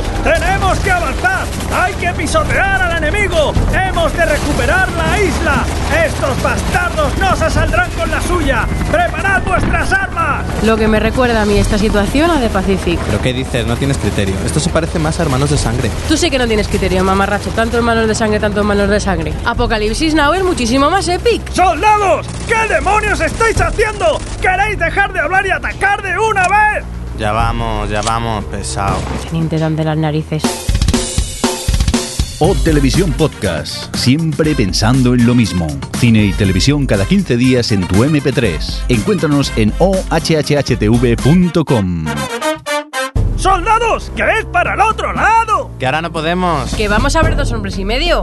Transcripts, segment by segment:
¡Vamos! ¡Tenemos que avanzar! ¡Hay que pisotear al enemigo! ¡Hemos de recuperar la isla! ¡Estos bastardos no se saldrán con la suya! ¡Preparad vuestras armas! Lo que me recuerda a mí esta situación a The Pacific. ¿Pero qué dices? No tienes criterio. Esto se parece más a Hermanos de Sangre. Tú sí que no tienes criterio, mamarracho. Tanto hermanos de sangre, tanto hermanos de sangre. Apocalipsis Now es muchísimo más epic. ¡Soldados! ¿Qué demonios estáis haciendo? ¿Queréis dejar de hablar y atacar de una vez? Ya vamos, ya vamos, pesado. Teniente dan de las narices. O Televisión Podcast, siempre pensando en lo mismo. Cine y televisión cada 15 días en tu MP3. Encuéntranos en ohhhtv.com. ¡Soldados! ¡Que es para el otro lado! Que ahora no podemos. Que vamos a ver dos hombres y medio.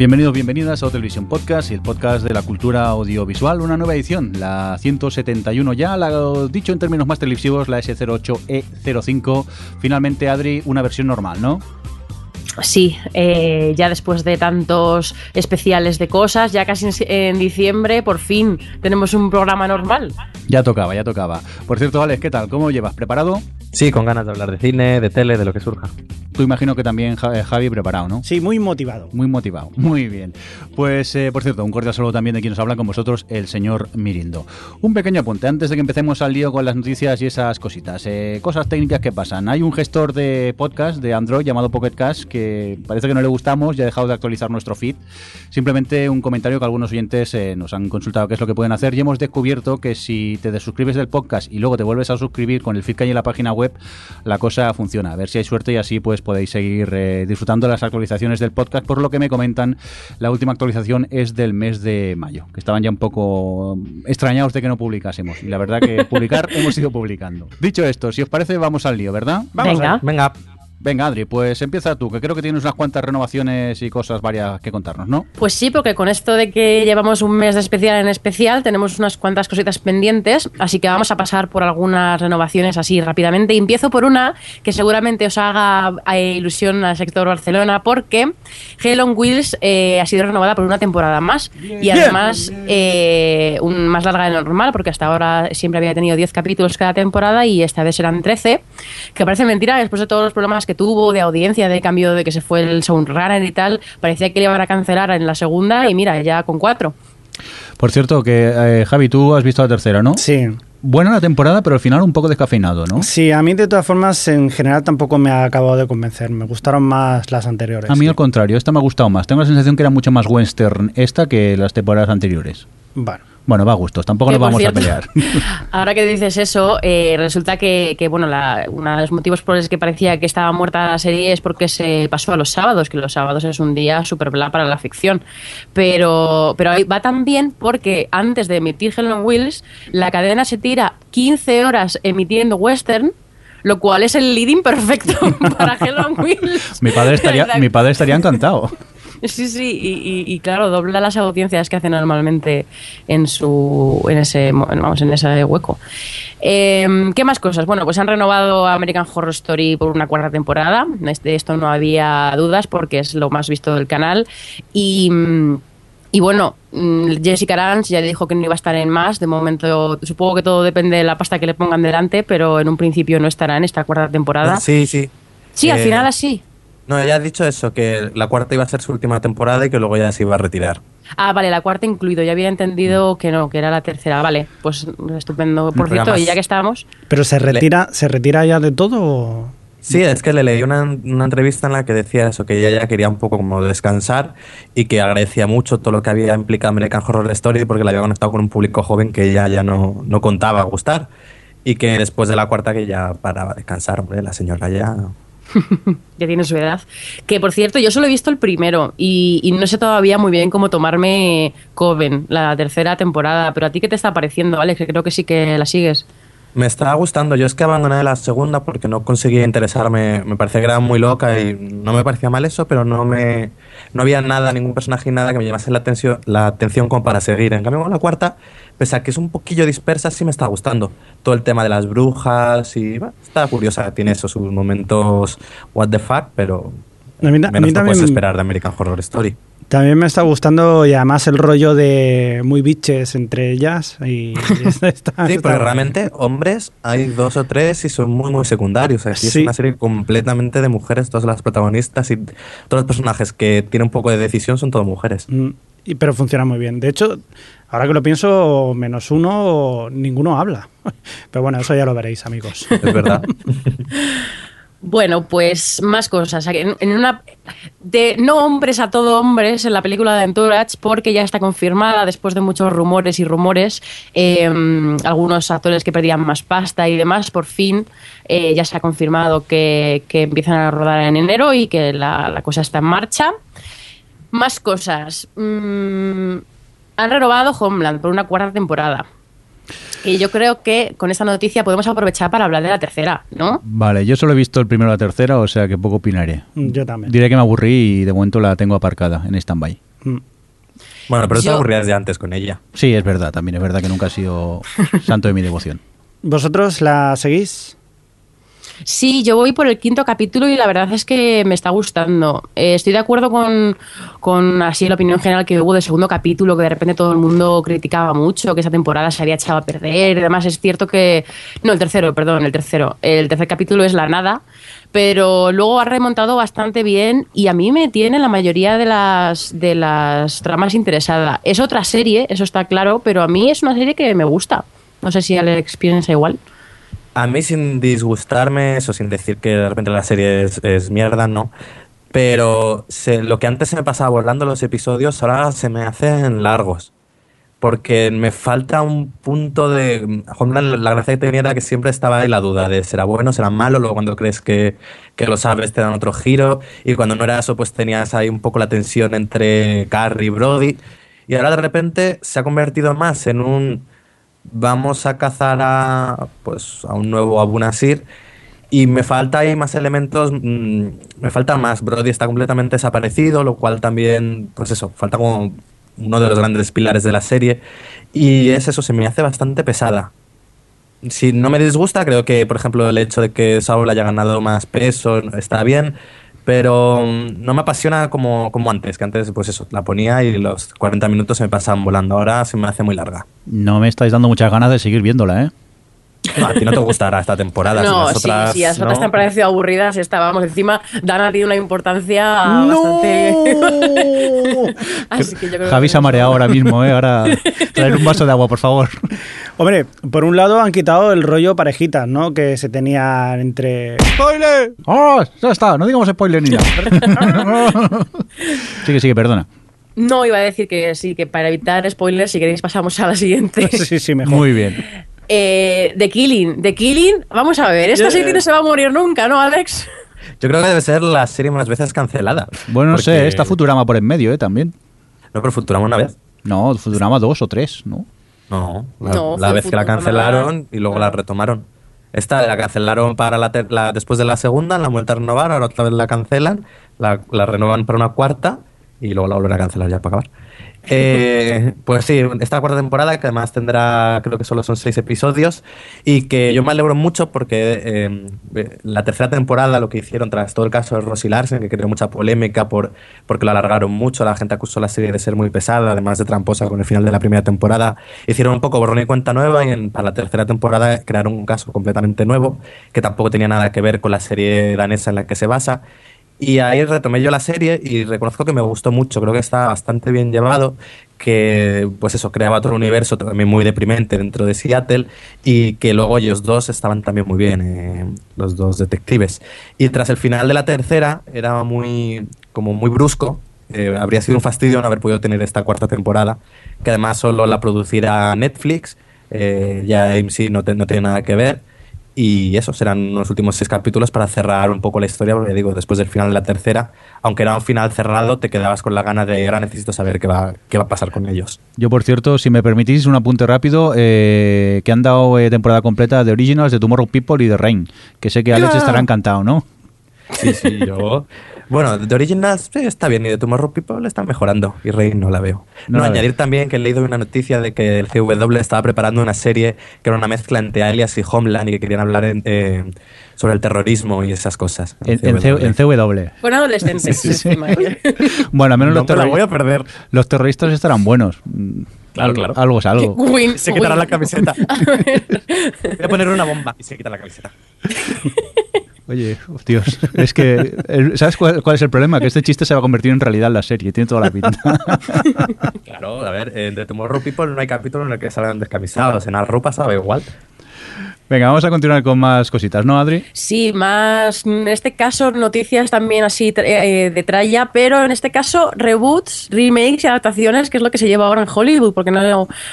Bienvenidos, bienvenidas a Televisión Podcast, el podcast de la cultura audiovisual, una nueva edición, la 171 ya, la, dicho en términos más televisivos, la S08E05. Finalmente, Adri, una versión normal, ¿no? Sí, eh, ya después de tantos especiales de cosas, ya casi en, diciembre, por fin tenemos un programa normal. Ya tocaba, ya tocaba. Por cierto, Alex, ¿qué tal? ¿Cómo llevas? ¿Preparado? Sí, con ganas de hablar de cine, de tele, de lo que surja. Tú imagino que también, eh, Javi, preparado, ¿no? Sí, muy motivado. Muy motivado, muy bien. Pues, eh, por cierto, un cordial saludo también de quien nos habla con vosotros, el señor Mirindo. Un pequeño apunte antes de que empecemos al lío con las noticias y esas cositas. Eh, cosas técnicas que pasan. Hay un gestor de podcast de Android llamado Pocket Cast que parece que no le gustamos y ha dejado de actualizar nuestro feed. Simplemente un comentario que algunos oyentes eh, nos han consultado qué es lo que pueden hacer y hemos descubierto que si te desuscribes del podcast y luego te vuelves a suscribir con el feed que hay en la página web, la cosa funciona. A ver si hay suerte y así pues podéis seguir eh, disfrutando de las actualizaciones del podcast. Por lo que me comentan, la última actualización es del mes de mayo, que estaban ya un poco extrañados de que no publicásemos. Y la verdad que publicar hemos ido publicando. Dicho esto, si os parece, vamos al lío, ¿verdad? Vamos Venga. a ver. Venga, Venga, Adri, pues empieza tú, que creo que tienes unas cuantas renovaciones y cosas varias que contarnos, ¿no? Pues sí, porque con esto de que llevamos un mes de especial en especial, tenemos unas cuantas cositas pendientes, así que vamos a pasar por algunas renovaciones así rápidamente. Y empiezo por una que seguramente os haga eh, ilusión al sector Barcelona, porque Hell on Wheels eh, ha sido renovada por una temporada más y además eh, un, más larga de lo normal, porque hasta ahora siempre había tenido 10 capítulos cada temporada y esta vez serán 13, que parece mentira después de todos los problemas que tuvo de audiencia, de cambio de que se fue el showrunner y tal, parecía que le iban a cancelar en la segunda y mira, ya con cuatro. Por cierto, que eh, Javi, tú has visto la tercera, ¿no? Sí. Buena la temporada, pero al final un poco descafeinado, ¿no? Sí, a mí de todas formas en general tampoco me ha acabado de convencer. Me gustaron más las anteriores. A mí sí. al contrario, esta me ha gustado más. Tengo la sensación que era mucho más western esta que las temporadas anteriores. Bueno, Bueno, va a gustos, tampoco nos vamos a pelear. Ahora que dices eso, eh, resulta que, que, bueno, la- uno de los motivos por los que parecía que estaba muerta la serie es porque se pasó a los sábados, que los sábados es un día súper bla para la ficción. Pero, pero ahí va también porque antes de emitir Hell on Wheels, la cadena se tira 15 horas emitiendo western. Lo cual es el leading perfecto para Hell on Wheels. mi, padre estaría, mi padre estaría encantado. Sí, sí, y, y- y claro, dobla las audiencias que hace normalmente en su en ese mo- vamos en ese hueco. Eh, ¿Qué más cosas? Bueno, pues han renovado American Horror Story por una cuarta temporada. De esto no había dudas porque es lo más visto del canal y y bueno, mm, Jessica Lange ya dijo que no iba a estar en más. De momento, supongo que todo depende de la pasta que le pongan delante, pero en un principio no estará en esta cuarta temporada. Sí, sí. Sí, al Eh, final así. No, ella ha dicho eso, que la cuarta iba a ser su última temporada y que luego ya se iba a retirar. Ah, vale, la cuarta incluido. Ya había entendido que no, que era la tercera. Vale, pues estupendo. Por Pero cierto, y ya que estamos, pero se retira, se retira ya de todo. o- Sí, es que le leí una, una entrevista en la que decía eso, que ella ya quería un poco como descansar y que agradecía mucho todo lo que había implicado American Horror Story porque la había conectado con un público joven que ella ya no, no contaba gustar y que después de la cuarta que ya paraba a descansar, hombre, la señora ya... ya tiene su edad. Que por cierto, yo solo he visto el primero y, y no sé todavía muy bien cómo tomarme Coven, la tercera temporada. Pero a ti, ¿qué te está pareciendo, Alex? Que creo que sí que la sigues. Me estaba gustando. Yo es que abandoné la segunda porque no conseguía interesarme. Me parecía que era muy loca y no me parecía mal eso, pero no me no había nada, ningún personaje y nada que me llamase la atención, la atención como para seguir. En cambio, con la cuarta, pese a que es un poquillo dispersa, sí me está gustando. Todo el tema de las brujas y bueno, está curiosa. Tiene eso, sus momentos what the fuck, pero A mí, ta- a mí menos no puedes esperar de American Horror Story. También me está gustando y además el rollo de muy biches entre ellas. Y está- está- Sí, está pero realmente hombres hay dos o tres y son muy muy secundarios. Aquí es una serie completamente de mujeres, todas las protagonistas y todos los personajes que tienen un poco de decisión son todas mujeres. Mm, y- pero funciona muy bien. De hecho, ahora que lo pienso, menos uno, ninguno habla. Pero bueno, eso ya lo veréis, amigos. Es verdad. Bueno, pues más cosas. En, una de no hombres a todo hombres en la película de Entourage, porque ya está confirmada después de muchos rumores y rumores, eh, algunos actores que perdían más pasta y demás, por fin eh, ya se ha confirmado que, que empiezan a rodar en enero y que la, la cosa está en marcha. Más cosas. Mm, han renovado Homeland por una cuarta temporada. Y yo creo que con esta noticia podemos aprovechar para hablar de la tercera, ¿no? Vale, yo solo he visto el primero y la tercera, o sea que poco opinaré. Yo también. Diré que me aburrí y de momento la tengo aparcada en stand-by. Mm. Bueno, pero te Yo- aburrías de antes con ella. Sí, es verdad, también es verdad que nunca ha sido santo de mi devoción. ¿Vosotros la seguís? Sí, yo voy por el quinto capítulo y la verdad es que me está gustando. Eh, estoy de acuerdo con, con así la opinión general que hubo del segundo capítulo, que de repente todo el mundo criticaba mucho, que esa temporada se había echado a perder. Además, es cierto que. No, el tercero, perdón, el tercero. El tercer capítulo es la nada, pero luego ha remontado bastante bien y a mí me tiene la mayoría de las, de las tramas interesada. Es otra serie, eso está claro, pero a mí es una serie que me gusta. No sé si Alex piensa igual. A mí sin disgustarme, eso sin decir que de repente la serie es, mierda, no. Pero lo que antes se me pasaba volando los episodios, ahora se me hacen largos. Porque me falta un punto de... La gracia que tenía era que siempre estaba ahí la duda de será bueno, será malo, luego cuando crees que, que lo sabes te dan otro giro, y cuando no era eso pues tenías ahí un poco la tensión entre Carrie y Brody, y ahora de repente se ha convertido más en un vamos a cazar a pues a un nuevo Abu Nasir y me falta ahí más elementos mm, me falta más. Brody está completamente desaparecido lo cual también pues eso falta como uno de los grandes pilares de la serie y es eso se me hace bastante pesada. Si no me disgusta creo que por ejemplo el hecho de que Saul haya ganado más peso está bien pero mm, no me apasiona como, como antes, que antes pues eso, la ponía y los 40 minutos se me pasaban volando, ahora se me hace muy larga. No me estáis dando muchas ganas de seguir viéndola, ¿eh? No, a ti no te gustará esta temporada. si No, las otras, sí, sí, las otras ¿no? te han parecido aburridas. Estábamos encima. Dana tiene una importancia bastante. Así que yo creo Javi que se ha mareado ahora mismo, ¿eh? Ahora traer un vaso de agua, por favor. Hombre, por un lado han quitado el rollo parejitas, ¿no? Que se tenía entre... ¡Spoiler! ¡Oh! Ya está, no digamos spoiler ni nada. sigue, sigue, perdona. No, iba a decir que sí, que para evitar spoilers, si queréis, pasamos a la siguiente. Sí, sí, mejor. Muy bien. Eh, The Killing. The Killing, vamos a ver. Esta serie no se va a morir nunca, ¿no, Alex? Yo creo que debe ser la serie más veces cancelada. Bueno, no sé, está Futurama por en medio, ¿eh? También. No, pero Futurama una vez. No, Futurama dos o tres, ¿no? No, la, No, la vez que la cancelaron y luego la retomaron. Esta la cancelaron para la, ter- la- después de la segunda, la han vuelto a renovar, ahora otra vez la cancelan, la, la renuevan para una cuarta y luego la vuelven a cancelar ya para acabar. Eh, pues sí, esta cuarta temporada que además tendrá, creo que solo son seis episodios y que yo me alegro mucho porque eh, la tercera temporada lo que hicieron tras todo el caso de Rosie Larsen, que creó mucha polémica por, porque lo alargaron mucho, la gente acusó la serie de ser muy pesada, además de tramposa con el final de la primera temporada, hicieron un poco borrón y cuenta nueva y en- para la tercera temporada crearon un caso completamente nuevo que tampoco tenía nada que ver con la serie danesa en la que se basa. Y ahí retomé yo la serie y reconozco que me gustó mucho, creo que está bastante bien llevado, que pues eso, creaba otro universo también muy deprimente dentro de Seattle y que luego ellos dos estaban también muy bien, eh, los dos detectives. Y tras el final de la tercera era muy, como muy brusco, eh, habría sido un fastidio no haber podido tener esta cuarta temporada, que además solo la produciera Netflix, eh, ya AMC no tiene nada que ver. Y eso, serán unos últimos seis capítulos para cerrar un poco la historia, porque digo, después del final de la tercera, aunque era un final cerrado, te quedabas con la gana de ahora necesito saber qué va, qué va a pasar con ellos. Yo, por cierto, si me permitís un apunte rápido, eh, que han dado eh, temporada completa de Originals, de Tomorrow People y de Rain, que sé que Alex estará encantado, ¿no? Sí, sí, yo. Bueno, de Originals sí, está bien y de Tomorrow People está mejorando y Rey no la veo. No No, la añadir también que he leído una noticia de que el CW estaba preparando una serie que era una mezcla entre Alias y Homeland y que querían hablar en, eh, sobre el terrorismo y esas cosas. En, en C- en CW. Con adolescentes. encima. Bueno, al menos No los, me la terrori- voy a perder. los terroristas estarán buenos. Claro, claro. Algo es algo. Win- Se quitará win. la camiseta. Voy a poner una bomba y se quita la camiseta. Oye, Dios, es que, el- ¿sabes cuál, cuál es el problema? Que este chiste se va a convertir en realidad en la serie, tiene toda la pinta. Claro, a ver, en The Tomorrow People no hay capítulo en el que salgan descamisados. En Arrow pasaba igual. Venga, vamos a continuar con más cositas, ¿no, Adri? Sí, más en este caso noticias también así tra- eh, de tralla, pero en este caso reboots, remakes y adaptaciones, que es lo que se lleva ahora en Hollywood, porque no,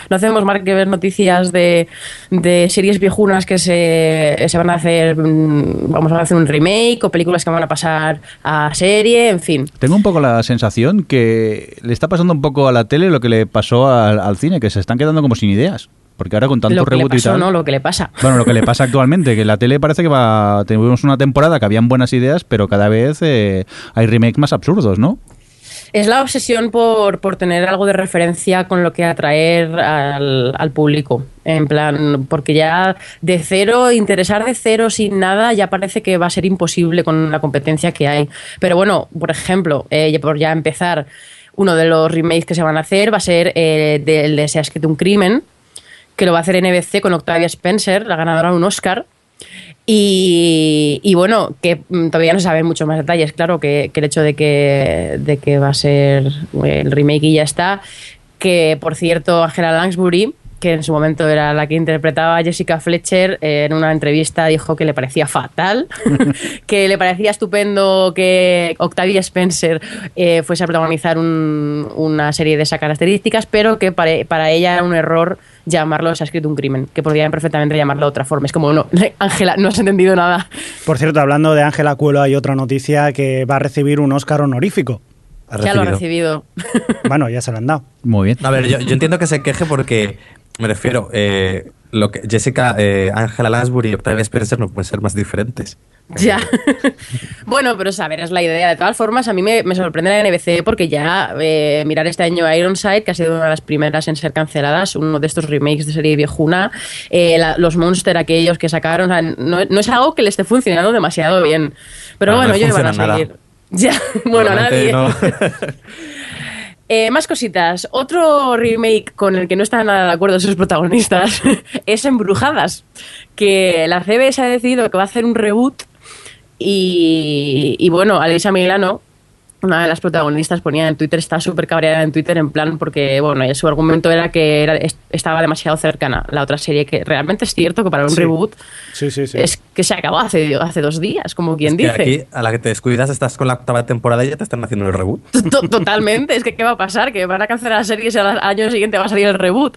no hacemos más que ver noticias de, de series viejunas que se, se van a hacer, mm, vamos a hacer un remake o películas que van a pasar a serie, en fin. Tengo un poco la sensación que le está pasando un poco a la tele lo que le pasó al, al cine, que se están quedando como sin ideas. Porque ahora con tanto lo que le reboot y tal. ¿no? Lo que le pasa. Bueno, lo que le pasa actualmente, que la tele parece que va. Tuvimos una temporada que habían buenas ideas, pero cada vez eh, hay remakes más absurdos, ¿no? Es la obsesión por, por tener algo de referencia con lo que atraer al, al público. En plan, porque ya de cero, interesar de cero sin nada, ya parece que va a ser imposible con la competencia que hay. Pero bueno, por ejemplo, eh, por ya empezar, uno de los remakes que se van a hacer va a ser eh, del de Se ha escrito un crimen, que lo va a hacer NBC con Octavia Spencer, la ganadora de un Oscar. Y, bueno, que mm, todavía no saben muchos más detalles, claro, que, el hecho de que, de que va a ser el remake y ya está. Que por cierto, Angela Lansbury, que en su momento era la que interpretaba a Jessica Fletcher, eh, en una entrevista dijo que le parecía fatal, que le parecía estupendo que Octavia Spencer eh, fuese a protagonizar un- una serie de esas características, pero que para, para ella era un error llamarlo Se ha escrito un crimen, que podrían perfectamente llamarlo de otra forma. Es como, no, Ángela, no has entendido nada. Por cierto, hablando de Ángela Cuelo, hay otra noticia que va a recibir un Oscar honorífico. Ya lo ha recibido. Bueno, ya se lo han dado. Muy bien. A ver, yo, yo entiendo que se queje porque, me refiero, eh, lo que Jessica, eh, Angela Lansbury y Octavia Spencer no pueden ser más diferentes. Ya. bueno, pero saber, es la idea. De todas formas, a mí me, me sorprende la NBC porque ya eh, mirar este año Ironside, que ha sido una de las primeras en ser canceladas, uno de estos remakes de serie viejuna, eh, la- los Monster aquellos que sacaron, o sea, no, no es algo que le esté funcionando demasiado bien. Pero no bueno, ellos van a nada. seguir. Ya, bueno, nadie. Eh, más cositas. Otro remake con el que no están nada de acuerdo sus protagonistas es Embrujadas, que la CBS ha decidido que va a hacer un reboot y, y bueno, Alisa Milano, una de las protagonistas, ponía en Twitter, está súper cabreada en Twitter en plan porque, bueno, su argumento era que era- estaba demasiado cercana la otra serie, que realmente es cierto que para un Sí. reboot Sí, sí, sí. es que se acabó hace, hace dos días, como quien Es que dice. aquí, a la que te descuidas, estás con la octava temporada y ya te están haciendo el reboot. To- Totalmente, es que ¿qué va a pasar? Que van a cancelar la serie y al año siguiente va a salir el reboot.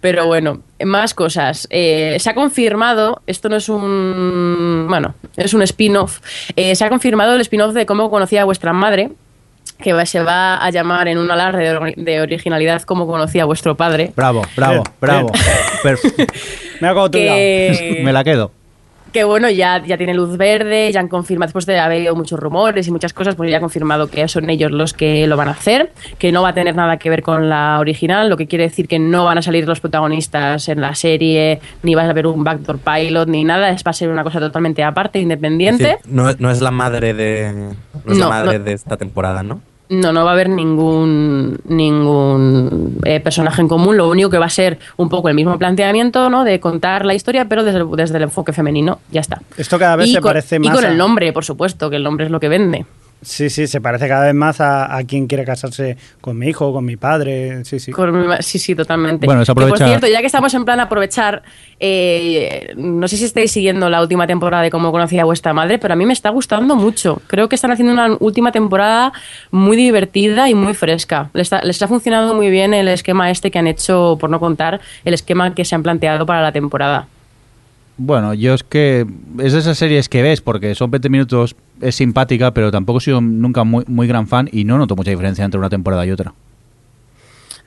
Pero bueno, más cosas. Eh, se ha confirmado, esto no es un. Bueno, es un spin-off. Eh, se ha confirmado el spin-off de cómo conocía a vuestra madre, que va- se va a llamar en un alarde de ori- de originalidad cómo conocía a vuestro padre. Bravo, bravo, bravo. Me ha acabado tu lado. Que, Me la quedo. Que bueno, ya, ya tiene luz verde, ya han confirmado, después de haber oído muchos rumores y muchas cosas, pues ya han confirmado que son ellos los que lo van a hacer, que no va a tener nada que ver con la original, lo que quiere decir que no van a salir los protagonistas en la serie, ni va a haber un backdoor pilot, ni nada, es va a ser una cosa totalmente aparte, Es independiente. decir, no, no es la madre de no es No, la madre de esta temporada, ¿no? No, no va a haber ningún ningún eh, personaje en común. Lo único que va a ser un poco el mismo planteamiento, ¿no? De contar la historia, pero desde el, desde el enfoque femenino. Ya está. Esto cada vez y se con, parece y más con a- el nombre, por supuesto, que el nombre es lo que vende. Sí, sí, se parece cada vez más a, a quien quiere casarse con mi hijo, con mi padre. Sí, sí. Con mi ma- sí, sí, totalmente. Bueno, se Que, aprovecha- por cierto, ya que estamos en plan aprovechar, eh, no sé si estáis siguiendo la última temporada de Cómo conocía a vuestra madre, pero a mí me está gustando mucho. Creo que están haciendo una última temporada muy divertida y muy fresca. Les, está- les ha funcionado muy bien el esquema este que han hecho, por no contar, el esquema que se han planteado para la temporada. Bueno, yo es que es de esas series que ves porque son 20 minutos, es simpática, pero tampoco he sido nunca muy, muy gran fan y no noto mucha diferencia entre una temporada y otra.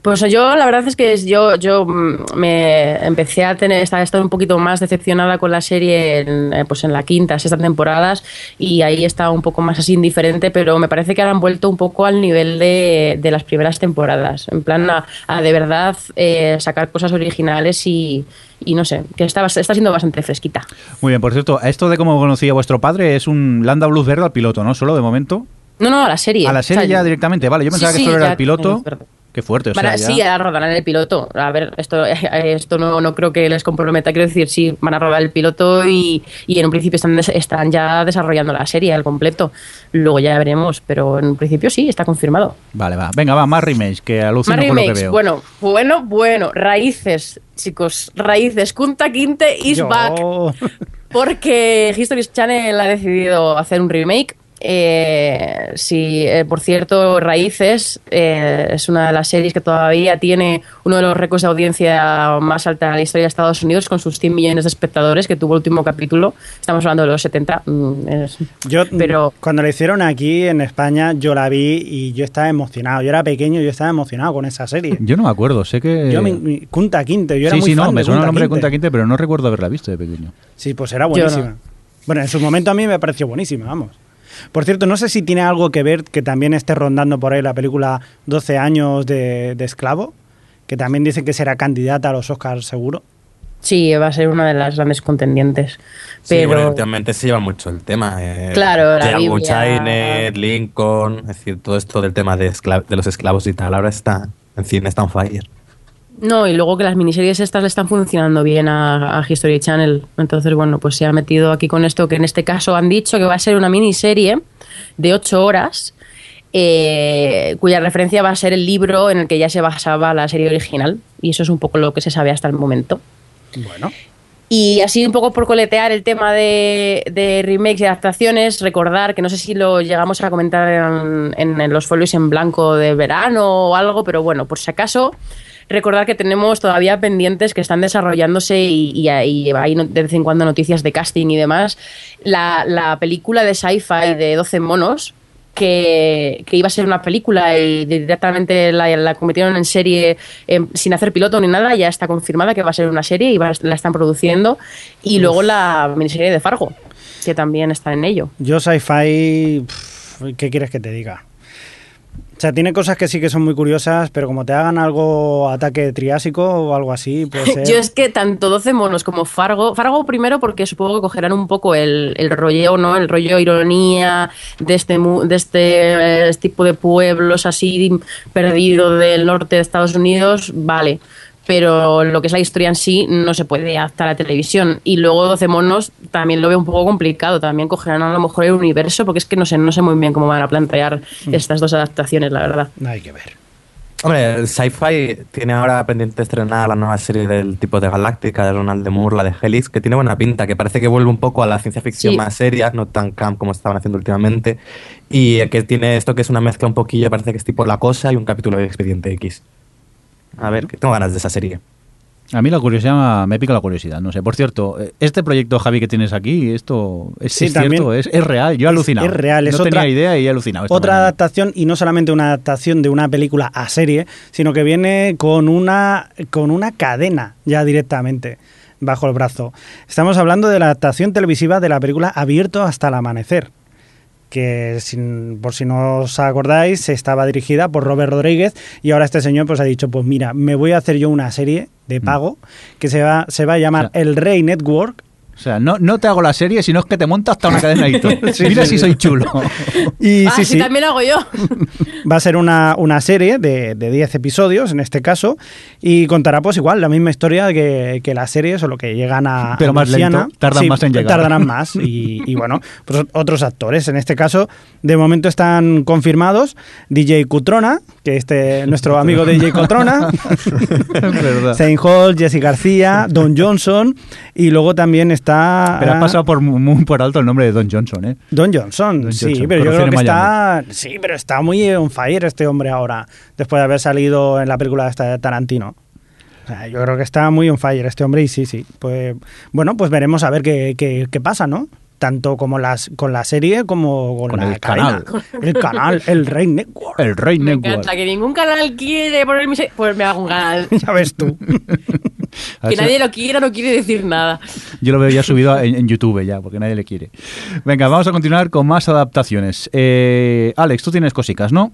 Pues yo la verdad es que yo, yo mm, me empecé a tener estar, estar un poquito más decepcionada con la serie en, eh, pues en la quinta, sexta temporadas y ahí estaba un poco más así indiferente, pero me parece que ahora han vuelto un poco al nivel de, de las primeras temporadas, en plan a, a de verdad eh, sacar cosas originales y, y no sé, que está, está siendo bastante fresquita. Muy bien, por cierto, esto de cómo conocía a vuestro padre es un Landa Blues verde al piloto, ¿no? Solo de momento. No, no, a la serie. A la serie O sea, ya directamente, vale. Yo sí, pensaba que sí, esto era el piloto. Qué fuerte, o Van a- ya- Sí, a rodar el piloto. A ver, esto, esto no, no creo que les comprometa. Quiero decir, sí, van a rodar el piloto y, y en un principio están, des- están ya desarrollando la serie al completo. Luego ya veremos, pero en un principio sí, está confirmado. Vale, va. Venga, va, más remakes, que alucino Más con lo que veo. Bueno, bueno, bueno. Raíces, chicos. Raíces. Kunta Kinte is Yo- back. Porque History Channel ha decidido hacer un remake. Eh, sí, eh, por cierto, Raíces eh, es una de las series que todavía tiene uno de los récords de audiencia más alta de la historia de Estados Unidos, con sus 100 millones de espectadores que tuvo el último capítulo. Estamos hablando de los 70. mm, es- Yo, pero cuando la hicieron aquí en España, yo la vi y yo estaba emocionado. Yo era pequeño y yo estaba emocionado con esa serie. Yo no me acuerdo, sé que. Yo, me, Kunta Kinte, yo era sí, muy sí, fan no, me suena el nombre de. Kunta Quinte, pero no recuerdo haberla visto de pequeño. Sí, pues era buenísima. no. Bueno, en su momento a mí me pareció buenísima, vamos. Por cierto, no sé si tiene algo que ver que también esté rondando por ahí la película 12 años de, de esclavo, que también dicen que será candidata a los Oscars seguro. sí, va a ser una de las grandes contendientes. Sí, Pero bueno, últimamente se lleva mucho el tema. Eh, Claro, la Biblia. Chinet, Lincoln, es decir, todo esto del tema de, de los esclavos y tal, ahora está en cine, está on fire. No, y luego que las miniseries estas le están funcionando bien a, a History Channel. Entonces, bueno, pues se ha metido aquí con esto, que en este caso han dicho que va a ser una miniserie de ocho horas, eh, cuya referencia va a ser el libro en el que ya se basaba la serie original. Y eso es un poco lo que se sabe hasta el momento. Bueno, Y así un poco por coletear el tema de, de remakes y adaptaciones, recordar que no sé si lo llegamos a comentar en, en- en los folios en blanco de verano o algo, pero bueno, por si acaso, recordar que tenemos todavía pendientes que están desarrollándose y, y, y hay de vez en cuando noticias de casting y demás. La, la película de sci-fi de 12 monos, que, que iba a ser una película y directamente la, la convirtieron en serie eh, sin hacer piloto ni nada, ya está confirmada que va a ser una serie y va- la están produciendo. Y luego la miniserie de Fargo, que también está en ello. yo sci-fi, ¿qué quieres que te diga? O sea, tiene cosas que sí que son muy curiosas, pero como te hagan algo ataque triásico o algo así, puede ser... Yo es que tanto 12 monos como Fargo, Fargo primero porque supongo que cogerán un poco el, el rolleo, ¿no? El rollo ironía de este, de este eh, tipo de pueblos así perdido del norte de Estados Unidos, vale. Pero lo que es la historia en sí no se puede adaptar a la televisión. Y luego 12 monos también lo veo un poco complicado. También cogerán a lo mejor el universo, porque es que no sé, no sé muy bien cómo van a plantear estas dos adaptaciones, la verdad. Hay que ver. Hombre, el Sci-Fi tiene ahora pendiente estrenar la nueva serie del tipo de Galáctica de Ronald de Moore, la de Helix, que tiene buena pinta, que parece que vuelve un poco a la ciencia ficción Sí. más seria, no tan camp como estaban haciendo últimamente, y que tiene esto que es una mezcla un poquillo, parece que es tipo La Cosa y un capítulo de Expediente X. A ver, que tengo ganas de esa serie. A mí la curiosidad me pica la curiosidad, no sé. Por cierto, eh, este proyecto, Javi, que tienes aquí, esto es, Sí, es también cierto, es, es real. Yo he alucinado. es real, es no otra- tenía idea y he alucinado. Otra mañana. adaptación, y no solamente una adaptación de una película a serie, sino que viene con una, con una cadena ya directamente bajo el brazo. Estamos hablando de la adaptación televisiva de la película Abierto hasta el amanecer, que sin- por si no os acordáis, estaba dirigida por Robert Rodríguez y ahora este señor pues ha dicho, pues mira, me voy a hacer yo una serie de pago que se va, se va a llamar O sea, El Rey Network O sea, no, no te hago la serie, sino es que te monta hasta una cadena y todo. Sí, Mira sí, si sí. soy chulo. y ah, sí, sí, sí, también hago yo. Va a ser una, una serie de, de 10 episodios, en este caso, y contará pues igual la misma historia que, que las series, solo que llegan a Pero a más Luisiana. lento, tardan más en llegar. Tardarán más, y, y bueno, pues otros actores. En este caso, de momento están confirmados DJ Cutrona, que este nuestro amigo DJ Cutrona, es verdad. Zane Hall, Jesse García, Don Johnson, y luego también está... Pero has pasado por, muy por alto el nombre de Don Johnson, ¿eh? Don Johnson, Don sí, Johnson, pero yo creo que está. Sí, pero está muy on fire este hombre ahora, después de haber salido en la película de Tarantino. Yo creo que está muy on fire este hombre y sí, sí. Pues bueno, pues veremos a ver qué, qué- qué pasa, ¿no? Tanto como las con la serie como con, Con la el cadena. El canal, el Rey Network. El Rey Me Network. encanta que ningún canal quiere poner mi serie, pues me hago un canal. Ya ves tú. Que nadie lo quiera no quiere decir nada. Yo lo veo ya subido en, en YouTube ya, porque nadie le quiere. Venga, vamos a continuar con más adaptaciones. Eh, Alex, tú tienes cosicas, ¿no?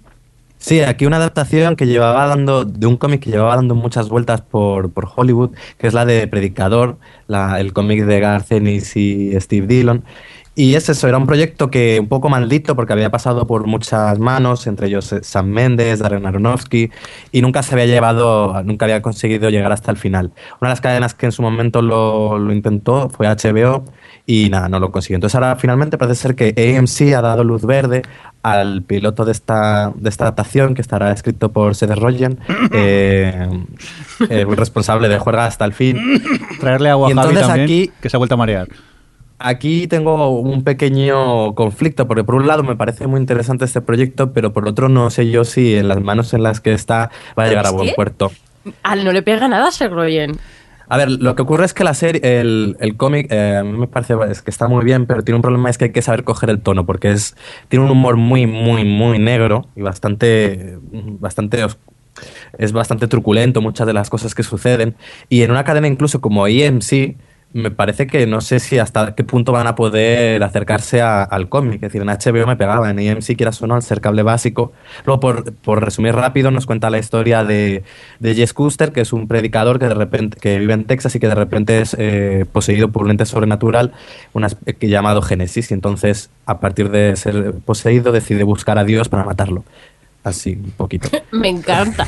Sí, aquí una adaptación que llevaba dando, de un cómic que llevaba dando muchas vueltas por, por Hollywood, que es la de Predicador, el cómic de Garth Ennis y Steve Dillon. Y es eso, era un proyecto que un poco maldito porque había pasado por muchas manos, entre ellos eh, Sam Mendes, Darren Aronofsky, y nunca se había llevado, nunca había conseguido llegar hasta el final. Una de las cadenas que en su momento lo, lo intentó fue HBO y nada, no lo consiguió. Entonces ahora finalmente parece ser que AMC ha dado luz verde al piloto de esta, de esta adaptación que estará escrito por Seth Rogen, eh, eh, responsable de Juega hasta el fin. Traerle agua Y a Javi entonces también, aquí- que se ha vuelto a marear. Aquí tengo un pequeño conflicto, porque por un lado me parece muy interesante este proyecto, pero por otro no sé yo si en las manos en las que está va a llegar a ¿Es buen puerto. Al no le pega nada a Seth Rogen. A ver, lo que ocurre es que la serie, el, el cómic, eh, a mí me parece es que está muy bien, pero tiene un problema, es que hay que saber coger el tono, porque es tiene un humor muy, muy, muy negro y bastante, bastante es bastante truculento muchas de las cosas que suceden. Y en una cadena incluso como EMC, me parece que no sé si hasta qué punto van a poder acercarse a- al cómic. Es decir, en HBO me pegaba, en EMC quieras o no, al ser cable básico. Luego, por, por resumir rápido, nos cuenta la historia de, de Jess Custer, que es un predicador que de repente que vive en Texas y que de repente es eh, poseído por un ente sobrenatural una, que llamado Génesis. Y entonces, a partir de ser poseído, decide buscar a Dios para matarlo. Así, un poquito. Me encanta.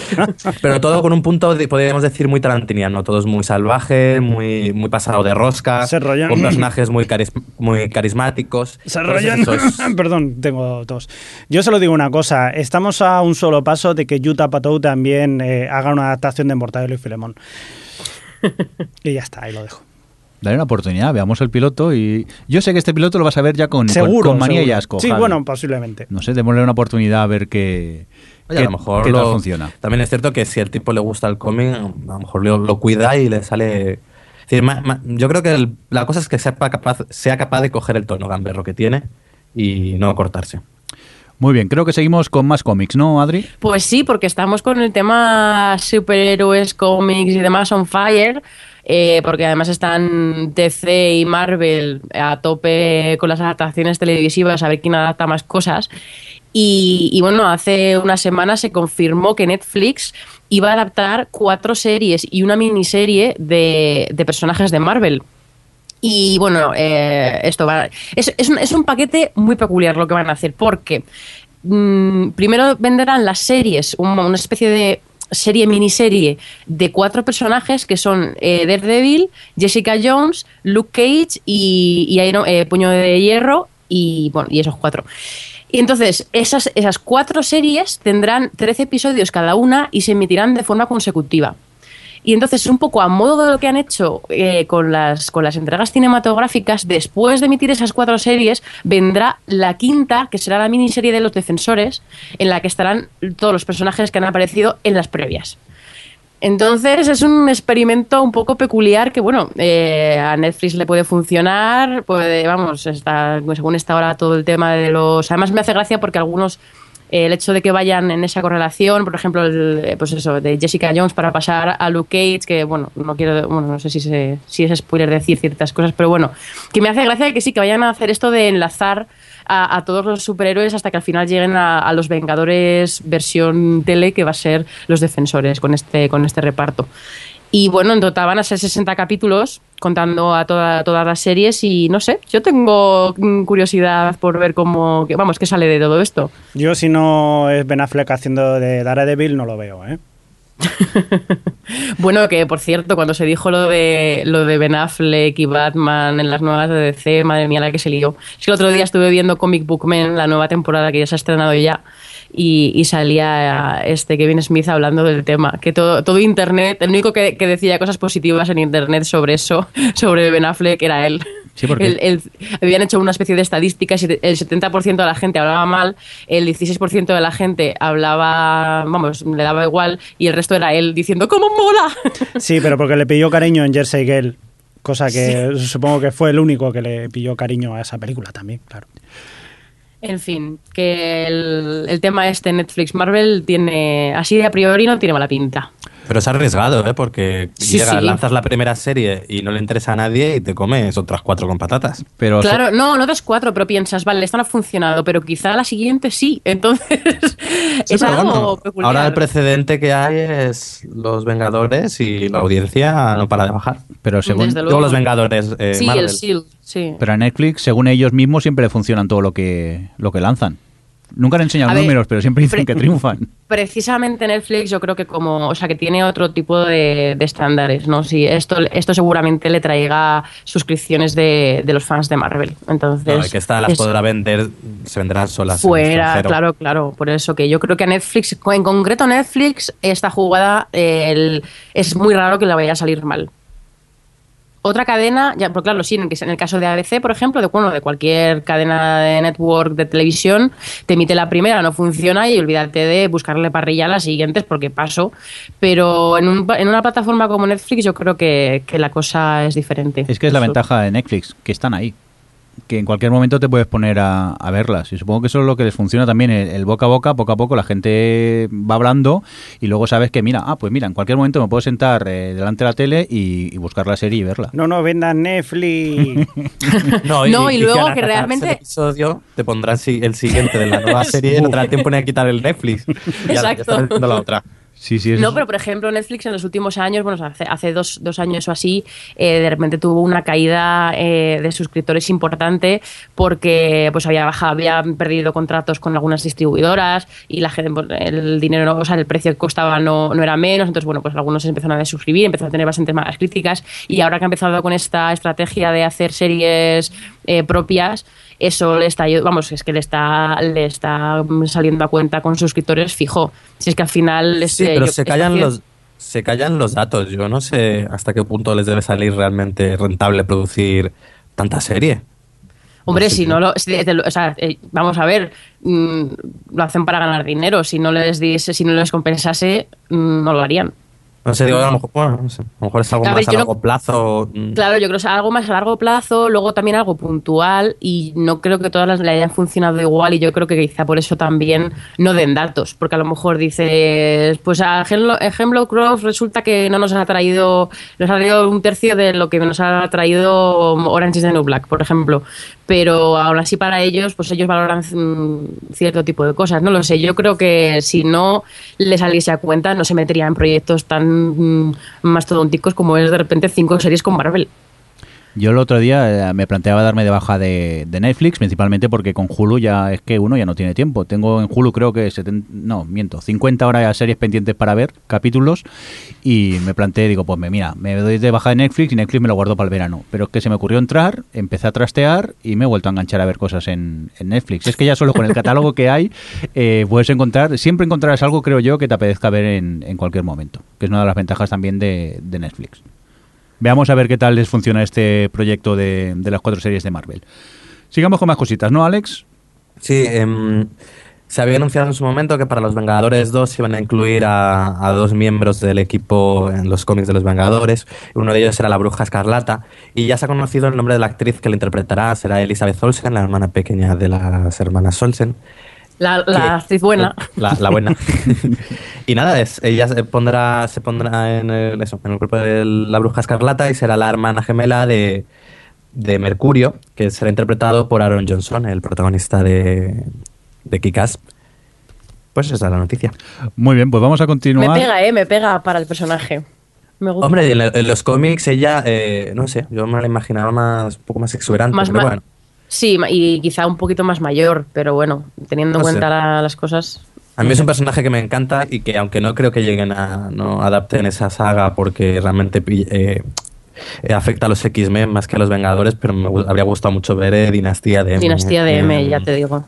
Pero todo con un punto, de- podríamos decir, muy tarantiniano. Todo es muy salvaje, muy, muy pasado de rosca, Se rollan- con personajes muy, caris- muy carismáticos. Se rollan- Perdón, tengo dos. Yo solo digo una cosa. Estamos a un solo paso de que Utah Patou también eh, haga una adaptación de Mortadelo y Filemón. y ya está, ahí lo dejo. Dale una oportunidad, veamos el piloto y yo sé que este piloto lo vas a ver ya con, Seguro. con, manía y asco. Sí, Javi. bueno, posiblemente. No sé, démosle una oportunidad a ver qué, Oye, a lo mejor qué tal lo- funciona. También es cierto que si al tipo le gusta el cómic, a lo mejor lo, lo cuida y le sale. ma- ma- yo creo que el- la cosa es que sepa capaz, sea capaz de coger el tono gamberro que tiene y no cortarse. Muy bien, creo que seguimos con más cómics, ¿no, Adri? Pues sí, porque estamos con el tema superhéroes, cómics y demás on fire. Eh, porque además están DC y Marvel a tope con las adaptaciones televisivas, a ver quién adapta más cosas. Y, bueno, hace unas semanas se confirmó que Netflix iba a adaptar cuatro series y una miniserie de, personajes de Marvel. Y bueno, eh, esto va. Es, un, paquete muy peculiar lo que van a hacer, porque mm, primero venderán las series, un- una especie de serie miniserie de cuatro personajes que son eh, Daredevil, Jessica Jones, Luke Cage y, eh, Puño de Hierro y bueno, y esos cuatro. Y entonces, esas, esas cuatro series tendrán 13 episodios cada una y se emitirán de forma consecutiva. Y entonces, un poco a modo de lo que han hecho eh, con, las, con las entregas cinematográficas, después de emitir esas cuatro series, vendrá la quinta, que será la miniserie de los defensores, en la que estarán todos los personajes que han aparecido en las previas. Entonces es un experimento un poco peculiar que, bueno, eh, a Netflix le puede funcionar, puede, vamos, está, según está ahora todo el tema de los... Además me hace gracia porque algunos, el hecho de que vayan en esa correlación, por ejemplo, el, eh, pues eso, de Jessica Jones para pasar a Luke Cage, que, bueno, no quiero, bueno, no sé si, se- es spoiler decir ciertas cosas, pero bueno, que me hace gracia que sí, que vayan a hacer esto de enlazar a, a todos los superhéroes hasta que al final lleguen a, a los Vengadores versión tele, que va a ser los defensores con este, con este reparto. Y bueno, en total van a ser 60 capítulos contando a toda- todas las series y no sé, yo tengo mm, curiosidad por ver cómo, vamos, qué sale de todo esto. Yo, si no es Ben Affleck haciendo de Daredevil, no lo veo, ¿eh? Bueno, que por cierto, cuando se dijo lo de lo de Ben Affleck y Batman en las nuevas de DC, madre mía la que se lió. Es que el otro día estuve viendo Comic Book Men, la nueva temporada que ya se ha estrenado ya, y, y salía este Kevin Smith hablando del tema. Que todo, todo internet, el único que, que decía cosas positivas en internet sobre eso, sobre Ben Affleck, era él. Sí, porque- El- el- habían hecho una especie de estadísticas y el 70% de la gente hablaba mal, el 16% de la gente hablaba, vamos, le daba igual y el resto era él diciendo ¡Cómo mola! Sí, pero porque le pilló cariño en Jersey Girl. Cosa que supongo que fue el único que le pilló cariño a esa película también, claro. En fin, que el, el tema este Netflix Marvel tiene, así de a priori no tiene mala pinta. Pero es arriesgado, ¿eh? Porque Sí, llega, sí. lanzas la primera serie y no le interesa a nadie y te comes otras cuatro con patatas. Pero se- Claro, no, no das cuatro, pero piensas, vale, esta no ha funcionado, pero quizá la siguiente sí. Entonces, Sí, es algo bueno, peculiar. ahora el precedente que hay es Los Vengadores y la audiencia no para de bajar. pero según, luego. Los Vengadores eh, sí, Marvel. el SEAL, sí. pero a Netflix, según ellos mismos, siempre le funcionan todo lo que, lo que lanzan. Nunca han enseñado ver, números, pero siempre dicen que triunfan. Precisamente Netflix yo creo que como, o sea, que tiene otro tipo de, de estándares, ¿no? Sí, esto, esto seguramente le traiga suscripciones de, de los fans de Marvel. Entonces, que esta las es podrá vender, se venderán solas. fuera, claro, claro. Por eso que yo creo que a Netflix, en concreto Netflix, esta jugada eh, el- es muy raro que le vaya a salir mal. Otra cadena, ya, pero claro, sí, en el, en el caso de ABC, por ejemplo, de, bueno, de cualquier cadena de network de televisión, te emite la primera, no funciona y olvídate de buscarle parrilla a las siguientes porque paso. Pero en, un- en una plataforma como Netflix yo creo que, que la cosa es diferente. Es que es la Eso- ventaja de Netflix, que están ahí. Que en cualquier momento te puedes poner a, a verlas. Y supongo que eso es lo que les funciona también, el, el boca a boca, poco a poco la gente va hablando y luego sabes que, mira, ah, pues mira, en cualquier momento me puedo sentar eh, delante de la tele y, y buscar la serie y verla. No nos vendan Netflix. No, y luego que realmente- El episodio te pondrán si- el siguiente de la nueva serie y no te da tiempo ni a quitar el Netflix. Ya- ya Exacto. estás haciendo la otra. Sí, sí, eso No, pero por ejemplo Netflix en los últimos años, bueno, hace, hace dos, dos años o así, eh, de repente tuvo una caída eh, de suscriptores importante porque pues había bajado, había perdido contratos con algunas distribuidoras y la gente, pues, el dinero, o sea, el precio que costaba no, no era menos, entonces bueno, pues algunos empezaron a desuscribir, empezaron a tener bastantes malas críticas y ahora que ha empezado con esta estrategia de hacer series eh, propias, eso le está vamos es que le está le está saliendo a cuenta con suscriptores fijo si es que al final Sí, este, pero yo- se callan los se callan los datos. Yo no sé hasta qué punto les debe salir realmente rentable producir tanta serie. hombre no sé si no lo, si te lo- o sea, eh, vamos a ver mm, lo hacen para ganar dinero si no les diese si no les compensase mm, no lo harían No sé, digo, a lo mejor, bueno, no sé, a lo mejor es algo A ver, más a no- largo plazo. mm, Claro, yo creo que es algo más a largo plazo, luego también algo puntual y no creo que todas las le hayan funcionado igual y yo creo que quizá por eso también no den datos, porque a lo mejor dices, pues a Hemlock, Grove resulta que no nos ha traído, nos ha traído un tercio de lo que nos ha traído Orange is the New Black, por ejemplo, pero aún así para ellos, pues ellos valoran mm, cierto tipo de cosas, no lo sé, yo creo que si no les saliese a cuenta no se metería en proyectos tan mastodónticos como es de repente cinco series con Marvel. Yo el otro día eh, me planteaba darme de baja de, de Netflix, principalmente porque con Hulu ya es que uno ya no tiene tiempo. Tengo en Hulu creo que 70, no, miento, 50 horas de series pendientes para ver, capítulos, y me planteé, digo, pues me, mira, me doy de baja de Netflix y Netflix me lo guardo para el verano. Pero es que se me ocurrió entrar, empecé a trastear y me he vuelto a enganchar a ver cosas en, en Netflix. Es que ya solo con el catálogo que hay eh, puedes encontrar, siempre encontrarás algo, creo yo, que te apetezca ver en, en cualquier momento, que es una de las ventajas también de, de Netflix. Veamos a ver qué tal les funciona este proyecto de, de las cuatro series de Marvel. Sigamos con más cositas, ¿no, Alex? Sí, em, se había anunciado en su momento que para los Vengadores 2 se iban a incluir a, a dos miembros del equipo en los cómics de los Vengadores. Uno de ellos era la Bruja Escarlata. Y ya se ha conocido el nombre de la actriz que la interpretará. Será Elizabeth Olsen, la hermana pequeña de las hermanas Olsen. La, que- la actriz buena. La, la buena. y nada, es, ella se pondrá, se pondrá en el, eso, en el cuerpo de la bruja escarlata y será la hermana gemela de, de Mercurio, que será interpretado por Aaron Johnson, el protagonista de, de Kick-Ass. Pues esa es la noticia. Muy bien, pues vamos a Me continuar. pega, ¿eh? Me pega para el personaje. Me gusta. Hombre, en, en los cómics ella, eh, no sé, yo me la imaginaba más, un poco más exuberante, Más pero bueno. Sí, y quizá un poquito más mayor, pero bueno, teniendo en No cuenta la- las cosas. A mí es un personaje que me encanta y que aunque no creo que lleguen a no adapten esa saga porque realmente eh, eh, afecta a los X-Men más que a los Vengadores, pero me habría gustado mucho ver eh, Dinastía de M. Dinastía de M, en- ya te digo.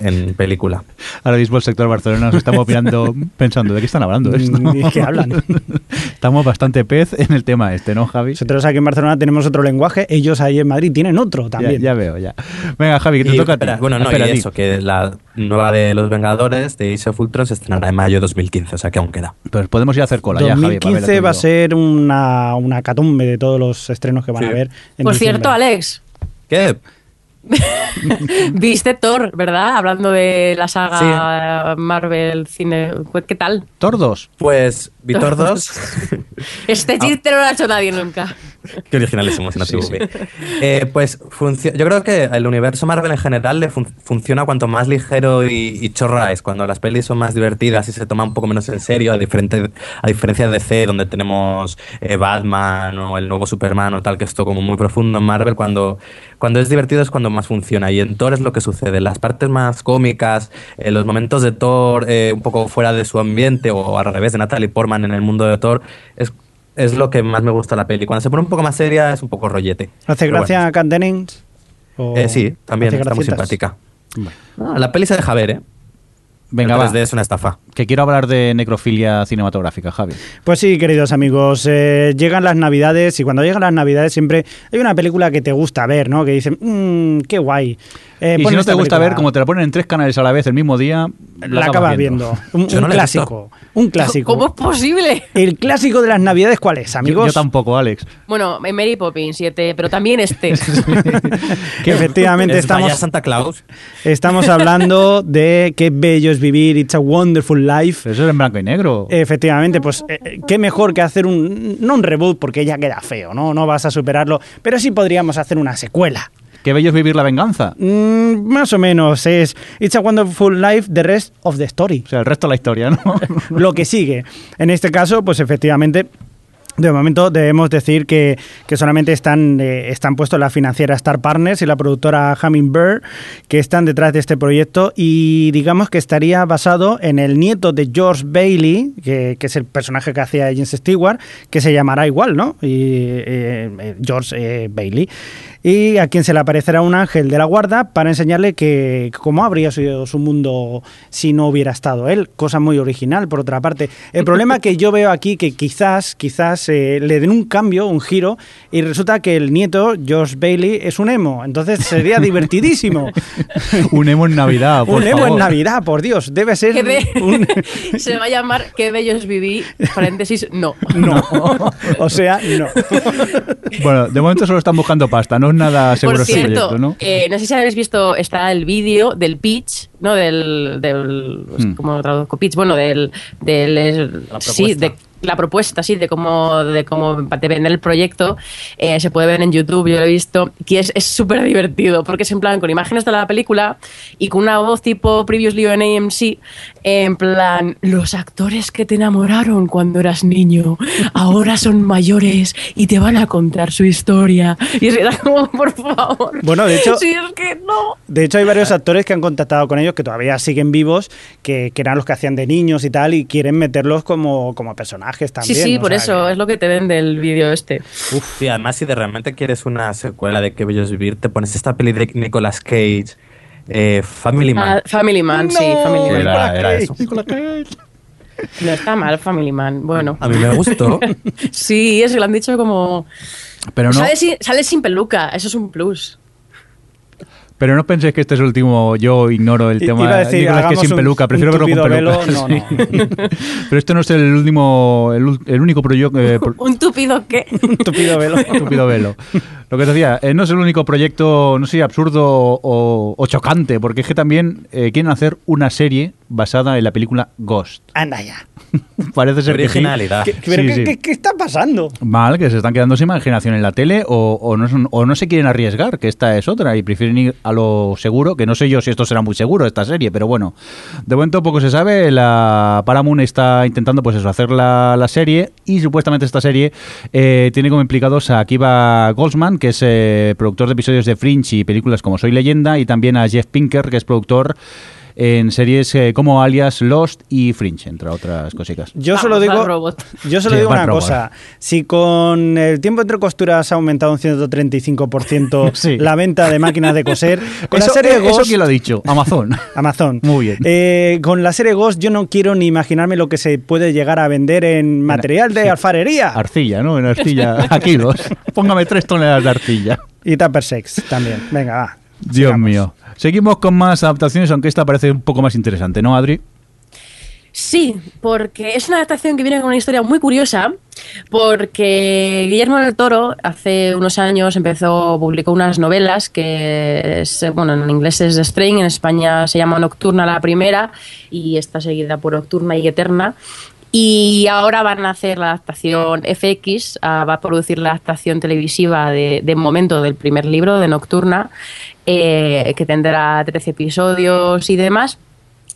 En película. Ahora mismo el sector Barcelona nos estamos mirando pensando, ¿de qué están hablando esto? ¿De qué hablan? Estamos bastante pez en el tema este, ¿no, Javi? Nosotros aquí en Barcelona tenemos otro lenguaje, ellos ahí en Madrid tienen otro también. ya veo, ya. Venga, Javi, que te Y, toca a ti. espera, bueno, no, Espera, y eso, que la nueva de Los Vengadores de Age of Ultron se estrenará en mayo de 2015, o sea que aún queda. Pues podemos ir a hacer cola ya, Javi. para ver 2015 va a ser una, una catumbe de todos los estrenos que van Sí. a haber. en Por diciembre. cierto, Alex, ¿Qué? viste Thor, ¿verdad? Hablando de la saga Marvel Cine. ¿Qué tal? Tordos. Pues Vitor 2. Este chiste no lo ha hecho nadie nunca. Qué originales somos en ATV. Eh, pues yo creo que el universo Marvel en general le fun- funciona cuanto más ligero y, y chorra es, cuando las pelis son más divertidas y se toma un poco menos en serio, a, diferente, a diferencia de DC, donde tenemos eh, Batman o el nuevo Superman o tal, que es todo como muy profundo en Marvel, cuando, cuando es divertido es cuando más funciona. Y en Thor es lo que sucede. Las partes más cómicas, eh, los momentos de Thor eh, un poco fuera de su ambiente o al revés de Natalie Portman en el mundo de Thor, es es lo que más me gusta de la peli. Cuando se pone un poco más seria es un poco rollete. ¿Hace gracia bueno. a? ¿O Eh, sí, también está muy simpática. Ah, la peli se deja ver, ¿eh? Venga, va. 3D es una estafa. Que quiero hablar de necrofilia cinematográfica, Javi. Pues sí, queridos amigos, eh, llegan las navidades y cuando llegan las navidades siempre hay una película que te gusta ver, ¿no? Que dicen, mmm, qué guay. Eh, y si no te gusta película. ver, como te la ponen en tres canales a la vez el mismo día, la acabas viendo. Un, Yo un no la he clásico, un clásico. ¿Cómo es posible? El clásico de las navidades, ¿cuál es, Yo, amigos? yo tampoco, Alex. Bueno, Mary Poppins 7, pero también este. Que efectivamente Es estamos, Santa Claus. estamos hablando de qué bello es vivir, It's a Wonderful Life. Eso es en blanco y negro. Efectivamente, pues eh, eh, qué mejor que hacer un, no un reboot porque ya queda feo, ¿no? No vas a superarlo, pero sí podríamos hacer una secuela. Qué bello es vivir la venganza. Mm, más o menos es It's a Wonderful Life, the rest of the story. O sea, el resto de la historia, ¿no? Lo que sigue. En este caso, pues efectivamente. De momento debemos decir que, solamente están, eh, están puestos la financiera Star Partners y la productora Hummingbird, que están detrás de este proyecto y digamos que estaría basado en el nieto de George Bailey, que, es el personaje que hacía James Stewart, que se llamará igual, ¿no? Y, eh, eh, George Bailey. Y a quien se le aparecerá un ángel de la guarda para enseñarle que cómo habría sido su mundo si no hubiera estado él. Cosa muy original, por otra parte. El problema que yo veo aquí, que quizás, quizás eh, le den un cambio, un giro, y resulta que el nieto, George Bailey, es un emo. Entonces sería divertidísimo. un emo en Navidad, por un emo favor. en Navidad, por Dios. Debe ser Qué be- un... Se va a llamar Qué bello es vivir, paréntesis, no. No. O sea, no. Bueno, de momento solo están buscando pasta, no es nada seguro Por ese cierto, proyecto, ¿no? eh, no sé si habéis visto, está el vídeo del pitch, ¿no? Del, del Hmm. ¿cómo traduzco pitch? Bueno, del, del el- sí, de la propuesta, sí, de cómo, de cómo de vender el proyecto, eh, se puede ver en YouTube, yo lo he visto, que es es súper divertido, porque es en plan con imágenes de la película y con una voz tipo Previously on AMC, en plan, los actores que te enamoraron cuando eras niño, ahora son mayores y te van a contar su historia. Y era como, por favor. Bueno, de hecho- Sí, es que no. De hecho, hay varios actores que han contactado con ellos que todavía siguen vivos, que, que eran los que hacían de niños y tal, y quieren meterlos como, como personajes también. sí, sí, por sea eso que- es lo que te ven del vídeo este. Uf, y además si de realmente quieres una secuela de Qué bello es vivir, te pones esta peli de Nicolas Cage, eh, Family Man. Ah, Family Man, sí, No, Family Man. Era- era Cage, eso. Nicolas Cage. No está mal, Family Man. Bueno. A mí me gustó. Sí, es que lo han dicho como. Pero no, Sale, sin, sale sin peluca, eso es un plus. Pero no penséis que este es el último, yo ignoro el I- tema iba a decir, Nicolas Cage hagamos sin un- peluca, un prefiero verlo con tupido peluca. velo, no, no. Pero este no es el último, el, ul- el único proyecto... eh, pro- ¿Un tupido qué? Un tupido velo. Estúpido velo. Lo que os decía, eh, no es el único proyecto, no sé si absurdo o, o chocante, porque es que también eh, quieren hacer una serie basada en la película Ghost. Anda ya. Parece ser que sí. Originalidad. ¿Qué, pero Sí, ¿qué, sí. qué- qué está pasando? Mal, que se están quedando sin imaginación en la tele o, o no, son- o no se quieren arriesgar, que esta es otra, y prefieren ir a lo seguro, que no sé yo si esto será muy seguro, esta serie, pero bueno, de momento poco se sabe, la Paramount está intentando pues eso, hacer la, la serie y supuestamente esta serie eh, tiene como implicados a Akiva Goldsman, que es eh, productor de episodios de Fringe y películas como Soy Leyenda, y también a Jeff Pinker, que es productor en series eh, como Alias, Lost y Fringe, entre otras cositas. Yo Vamos solo digo, robot. yo solo Sí, digo una Robot. cosa. Si con el tiempo entre costuras ha aumentado un 135% Sí. la venta de máquinas de coser, con eso, la serie eh, ¿Eso Ghost, quién lo ha dicho? Amazon. Amazon. Muy bien. Eh, con la serie Ghost yo no quiero ni imaginarme lo que se puede llegar a vender en material de sí. alfarería. Arcilla, ¿no? En arcilla, a kilos. Póngame tres toneladas de arcilla. Y Tupper Sex también. Venga, va. Dios sigamos. mío. Seguimos con más adaptaciones, aunque esta parece un poco más interesante, ¿no, Adri? Sí, porque es una adaptación que viene con una historia muy curiosa, porque Guillermo del Toro hace unos años empezó, publicó unas novelas que, bueno, en inglés es Strain, en España se llama Nocturna la primera y está seguida por Nocturna y Eterna. Y ahora van a hacer la adaptación FX, ah, va a producir la adaptación televisiva de, de momento del primer libro de Nocturna, eh, que tendrá 13 episodios y demás.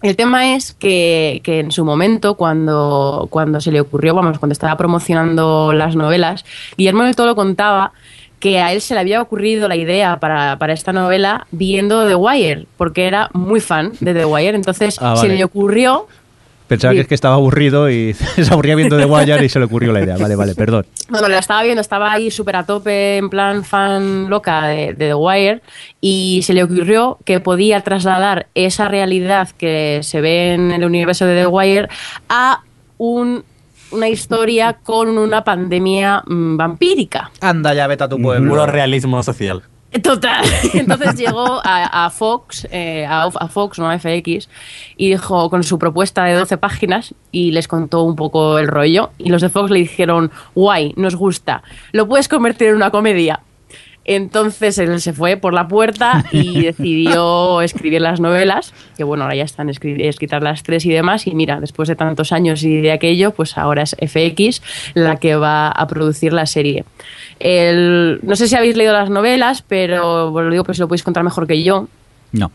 El tema es que, que en su momento, cuando, cuando se le ocurrió, vamos, cuando estaba promocionando las novelas, Guillermo del Toro contaba que a él se le había ocurrido la idea para, para esta novela viendo The Wire, porque era muy fan de The Wire. Entonces Ah, se le ocurrió Pensaba Sí. que es que estaba aburrido y se aburría viendo The Wire y se le ocurrió la idea. Vale, vale, perdón. Bueno, la estaba viendo, estaba ahí súper a tope, en plan fan loca de, de The Wire, y se le ocurrió que podía trasladar esa realidad que se ve en el universo de The Wire a un- una historia con una pandemia mm, vampírica. Anda, ya vete a tu Puro realismo social. Total. Entonces llegó a, Fox, eh, a, a Fox, no a FX, y dijo con su propuesta de 12 páginas y les contó un poco el rollo. Y los de Fox le dijeron, guay, nos gusta, lo puedes convertir en una comedia. Entonces él se fue por la puerta y decidió escribir las novelas, que bueno, ahora ya están escri- escritas las tres y demás, y mira, después de tantos años y de aquello, pues ahora es FX la que va a producir la serie. El- no sé si habéis leído las novelas, pero bueno, lo digo pues lo podéis contar mejor que yo. No.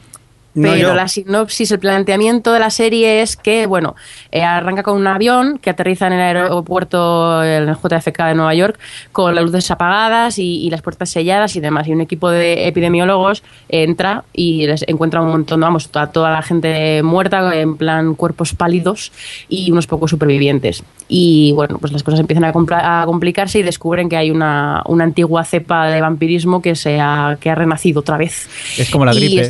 No, Pero yo. la sinopsis, el planteamiento de la serie es que, bueno, eh, arranca con un avión que aterriza en el aeropuerto, en el JFK de Nueva York, con las luces apagadas y, y las puertas selladas y demás. Y un equipo de epidemiólogos entra y les encuentra un montón, vamos, toda, toda la gente muerta, en plan cuerpos pálidos y unos pocos supervivientes. Y bueno, pues las cosas empiezan a, compla- a complicarse y descubren que hay una, una antigua cepa de vampirismo que, se ha, que ha renacido otra vez. Es como la gripe.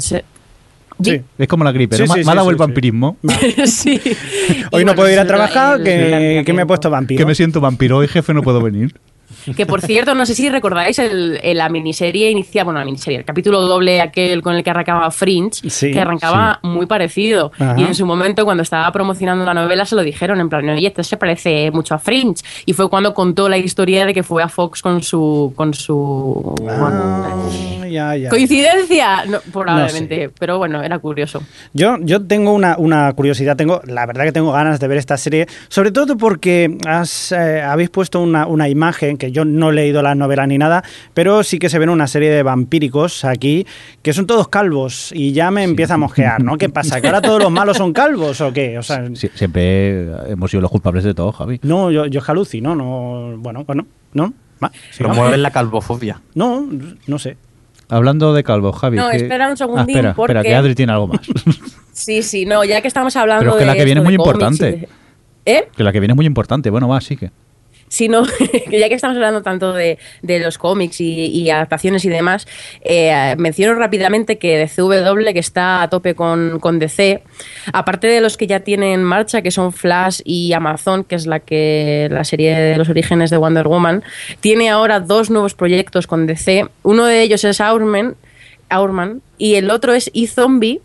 Es- Sí. Es como la gripe, Sí, ¿no? sí, Me ha dado sí, el sí. vampirismo. sí. Hoy Y no bueno, puedo ir a trabajar, que, que me he puesto vampiro. Que me siento vampiro. Hoy, jefe, no puedo venir. Que por cierto, no sé si recordáis el, el- la miniserie inicial, bueno, la miniserie, el capítulo doble aquel con el que arrancaba Fringe, Sí, que arrancaba muy parecido. Ajá. Y en su momento, cuando estaba promocionando la novela, se lo dijeron en plan, oye, esto se parece mucho a Fringe. Y fue cuando contó la historia de que fue a Fox con su. con su. Ah, ya, ya. ¿Coincidencia? No, probablemente, pero bueno, era curioso. Yo, yo tengo una, una curiosidad, tengo, la verdad que tengo ganas de ver esta serie, sobre todo porque has, eh, habéis puesto una, una imagen, que yo no he leído la novela ni nada, pero sí que se ven una serie de vampíricos aquí, que son todos calvos, y ya me empieza a mosquear, ¿no? ¿Qué pasa? ¿Que ahora todos los malos son calvos o qué? O sea, Sí, siempre hemos sido los culpables de todo, Javi. no, yo, yo jalucino, no, bueno, bueno, ¿no? Va, sigamos. Promueve la calvofobia. No, no sé. Hablando de calvo, Javi. No, que- espera un segundín, Ah, espera, espera, porque- que Adri tiene algo más. Sí, sí, no, ya que estamos hablando Pero es que la de que viene es muy de importante. de- ¿Eh? que la que viene es muy importante. Bueno, va, sí que. Sino que ya que estamos hablando tanto de, de los cómics y, adaptaciones y demás, eh, menciono rápidamente que DCW, que está a tope con, con DC, aparte de los que ya tienen en marcha, que son Flash y Amazon, que es la que la serie de los orígenes de Wonder Woman, tiene ahora dos nuevos proyectos con DC. Uno de ellos es Hourman y el otro es E-Zombie,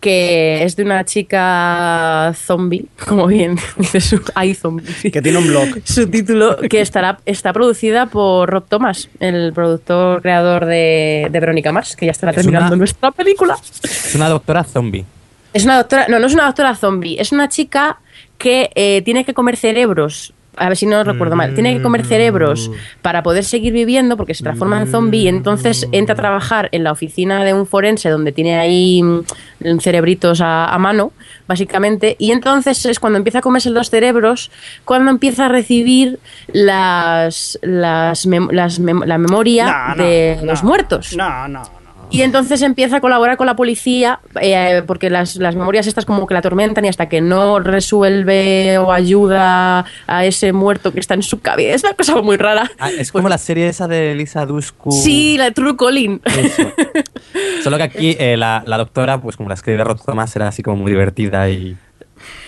que es de una chica zombie, como bien dice su iZombie. Que tiene un blog. Su título, que estará, está producida por Rob Thomas, el productor creador de, de Verónica Mars, que ya estará Es terminando una- nuestra película. Es una doctora zombie. Es una doctora, no, no es una doctora zombie, es una chica que eh, tiene que comer cerebros. A ver si no recuerdo mal. Tiene que comer cerebros para poder seguir viviendo porque se transforma en zombie y entonces entra a trabajar en la oficina de un forense donde tiene ahí mm, cerebritos a, a mano, básicamente. Y entonces es cuando empieza a comerse los cerebros, cuando empieza a recibir las, las, mem- las mem- la memoria No, no, de no. los muertos. No, no. Y entonces empieza a colaborar con la policía eh, porque las, las memorias estas como que la atormentan y hasta que no resuelve o ayuda a ese muerto que está en su cabeza. Es una cosa muy rara. Ah, es como la serie esa de Lisa Dushku. Sí, la de True Calling. Eso. Solo que aquí eh, la, la doctora, pues como la escribe Rod Thomas, era así como muy divertida y,